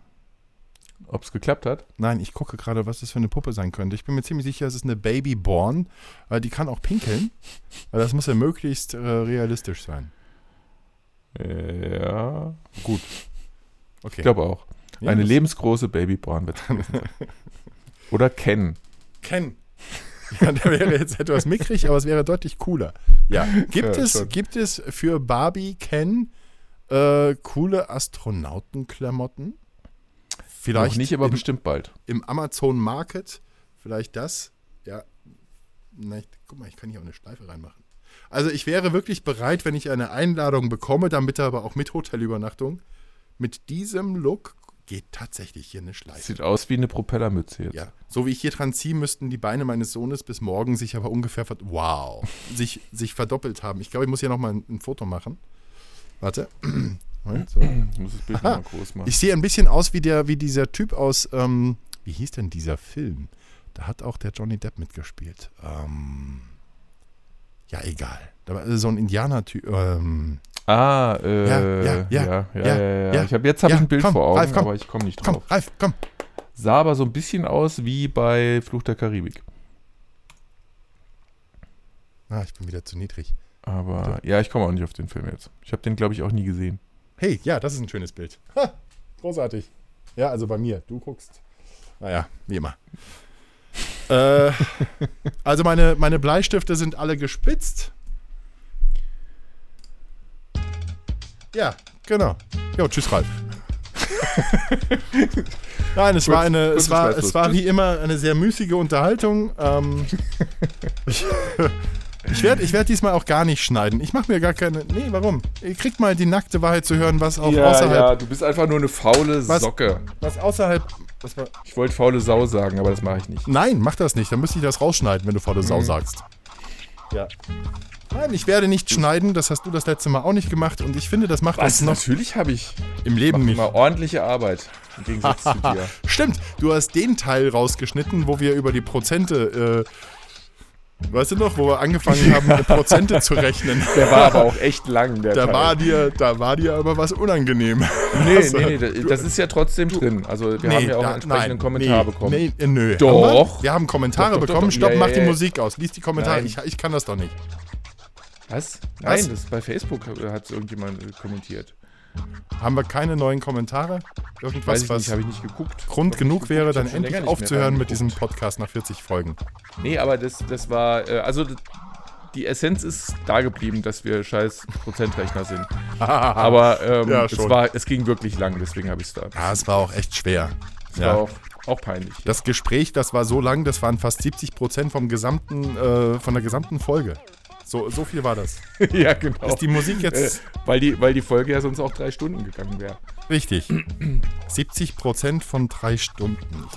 Ob es geklappt hat? Nein, ich gucke gerade, was das für eine Puppe sein könnte. Ich bin mir ziemlich sicher, es ist eine Babyborn. Äh, die kann auch pinkeln. Weil das muss ja möglichst äh, realistisch sein. Ja, Gut. Okay. ich glaube auch. Ja, Eine lebensgroße Babyborn wird. Oder Ken. Ken. Ja, der wäre jetzt etwas mickrig, aber es wäre deutlich cooler. Ja. Gibt, Ja, es, schon. gibt es für Barbie Ken äh, coole Astronautenklamotten? Vielleicht Noch nicht, aber im, bestimmt bald. im Amazon Market. Vielleicht das. Ja. Na, ich, guck mal, ich kann hier auch eine Schleife reinmachen. Also ich wäre wirklich bereit, wenn ich eine Einladung bekomme, damit aber auch mit Hotelübernachtung, mit diesem Look geht tatsächlich hier eine Schleife. Sieht aus wie eine Propellermütze jetzt. Ja, so wie ich hier dran ziehe, müssten die Beine meines Sohnes bis morgen sich aber ungefähr, wow, sich, sich verdoppelt haben. Ich glaube, ich muss hier nochmal ein, ein Foto machen. Warte. So. Ich muss das Bild nochmal groß machen. Ich sehe ein bisschen aus wie, der, wie dieser Typ aus, ähm, wie hieß denn dieser Film? Da hat auch der Johnny Depp mitgespielt. Ähm, ja, egal. Da war äh, so ein Indianer-Typ. Ähm, ah, äh, ja, ja, ja, ja, ja, ja, ja. Ich hab, jetzt habe ich ein Bild komm, vor Augen, Ralf, komm, aber ich komme nicht drauf. Komm, Ralf, komm. Sah aber so ein bisschen aus wie bei Fluch der Karibik. Ah, ich bin wieder zu niedrig. Aber ja, ich komme auch nicht auf den Film jetzt. Ich habe den, glaube ich, auch nie gesehen. Hey, ja, das ist ein schönes Bild. Ha, großartig. Ja, also bei mir. Du guckst. Naja, wie immer äh, also meine, meine Bleistifte sind alle gespitzt. Ja, genau. Jo, tschüss, Ralf. Nein, es Kurz- war eine, es war, es war wie immer eine sehr müßige Unterhaltung. Ähm, ich ich werde ich werd diesmal auch gar nicht schneiden. Ich mache mir gar keine. Nee, warum? Ihr kriegt mal die nackte Wahrheit zu hören, was auch außerhalb, du bist einfach nur eine faule? Socke. was außerhalb. Was war, Ich wollte faule Sau sagen, aber das mache ich nicht. nein, mach das nicht. Dann müsste ich das rausschneiden, wenn du faule Sau sagst. Ja. Nein, ich werde nicht schneiden. Das hast du das letzte Mal auch nicht gemacht. Und ich finde, das macht uns noch Natürlich habe ich im Leben nicht. immer ordentliche Arbeit. Im Gegensatz zu dir. Stimmt, du hast den Teil rausgeschnitten, wo wir über die Prozente, äh, weißt du noch, wo wir angefangen haben, Prozente zu rechnen. Der war aber auch echt lang, der Da Teil. war dir, da war dir aber was unangenehm. Nee, Also, nee, nee, das, das ist ja trotzdem drin. Also wir haben ja auch da- einen entsprechenden nein, Kommentar nee, bekommen. Nee, äh, nö. Doch. Haben wir? wir haben Kommentare Doch, doch, bekommen. doch. Stopp, Ja, mach ja, die. Musik aus. Lies die Kommentare. Ich, ich kann das doch nicht. Was? Was? Nein, das ist bei Facebook hat irgendjemand äh, kommentiert. Haben wir keine neuen Kommentare? Irgendwas, Weiß was nicht, ich nicht geguckt. Grund genug wäre, geguckt. Ich dann endlich aufzuhören mit diesem Podcast nach 40 Folgen. Nee, aber das, das war, äh, also die Essenz ist da geblieben, dass wir scheiß Prozentrechner sind. Aber ähm, Ja, es, war, es ging wirklich lang, deswegen habe ich es da. Ja, es war auch echt schwer. Es war auch, auch peinlich. Das Gespräch, das war so lang, das waren fast 70 Prozent vom gesamten, äh, von der gesamten Folge. So, so viel war das. ja, genau. Ist die Musik äh, jetzt weil, die, weil die Folge ja sonst auch drei Stunden gegangen wäre. richtig? 70 Prozent von drei Stunden.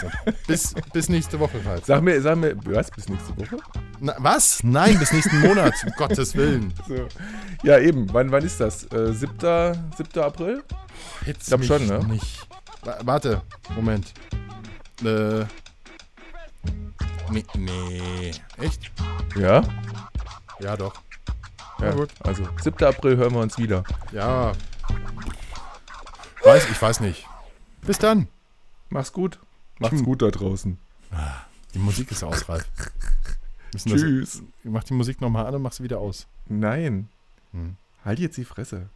So, bis, bis nächste Woche, Ralf. Sag mir, sag mir, was, bis nächste Woche? Na, was? Nein, bis nächsten Monat. Um Gottes Willen. So. Ja, eben. Wann, wann ist das? Äh, 7. 7. April? Jetzt glaub schon, ne? Nicht. Wa- Warte, Moment. Äh. Nee, nee. Echt? Ja. Ja, doch. ja. Na gut. Also 7. April hören wir uns wieder. Ja. Weiß, ich weiß nicht. Bis dann. Mach's gut. Macht's Hm. gut da draußen. Die Musik ist aus, Ralf. Müssen das- Tschüss. Mach die Musik nochmal an und mach sie wieder aus. Nein. Hm. Halt jetzt die Fresse.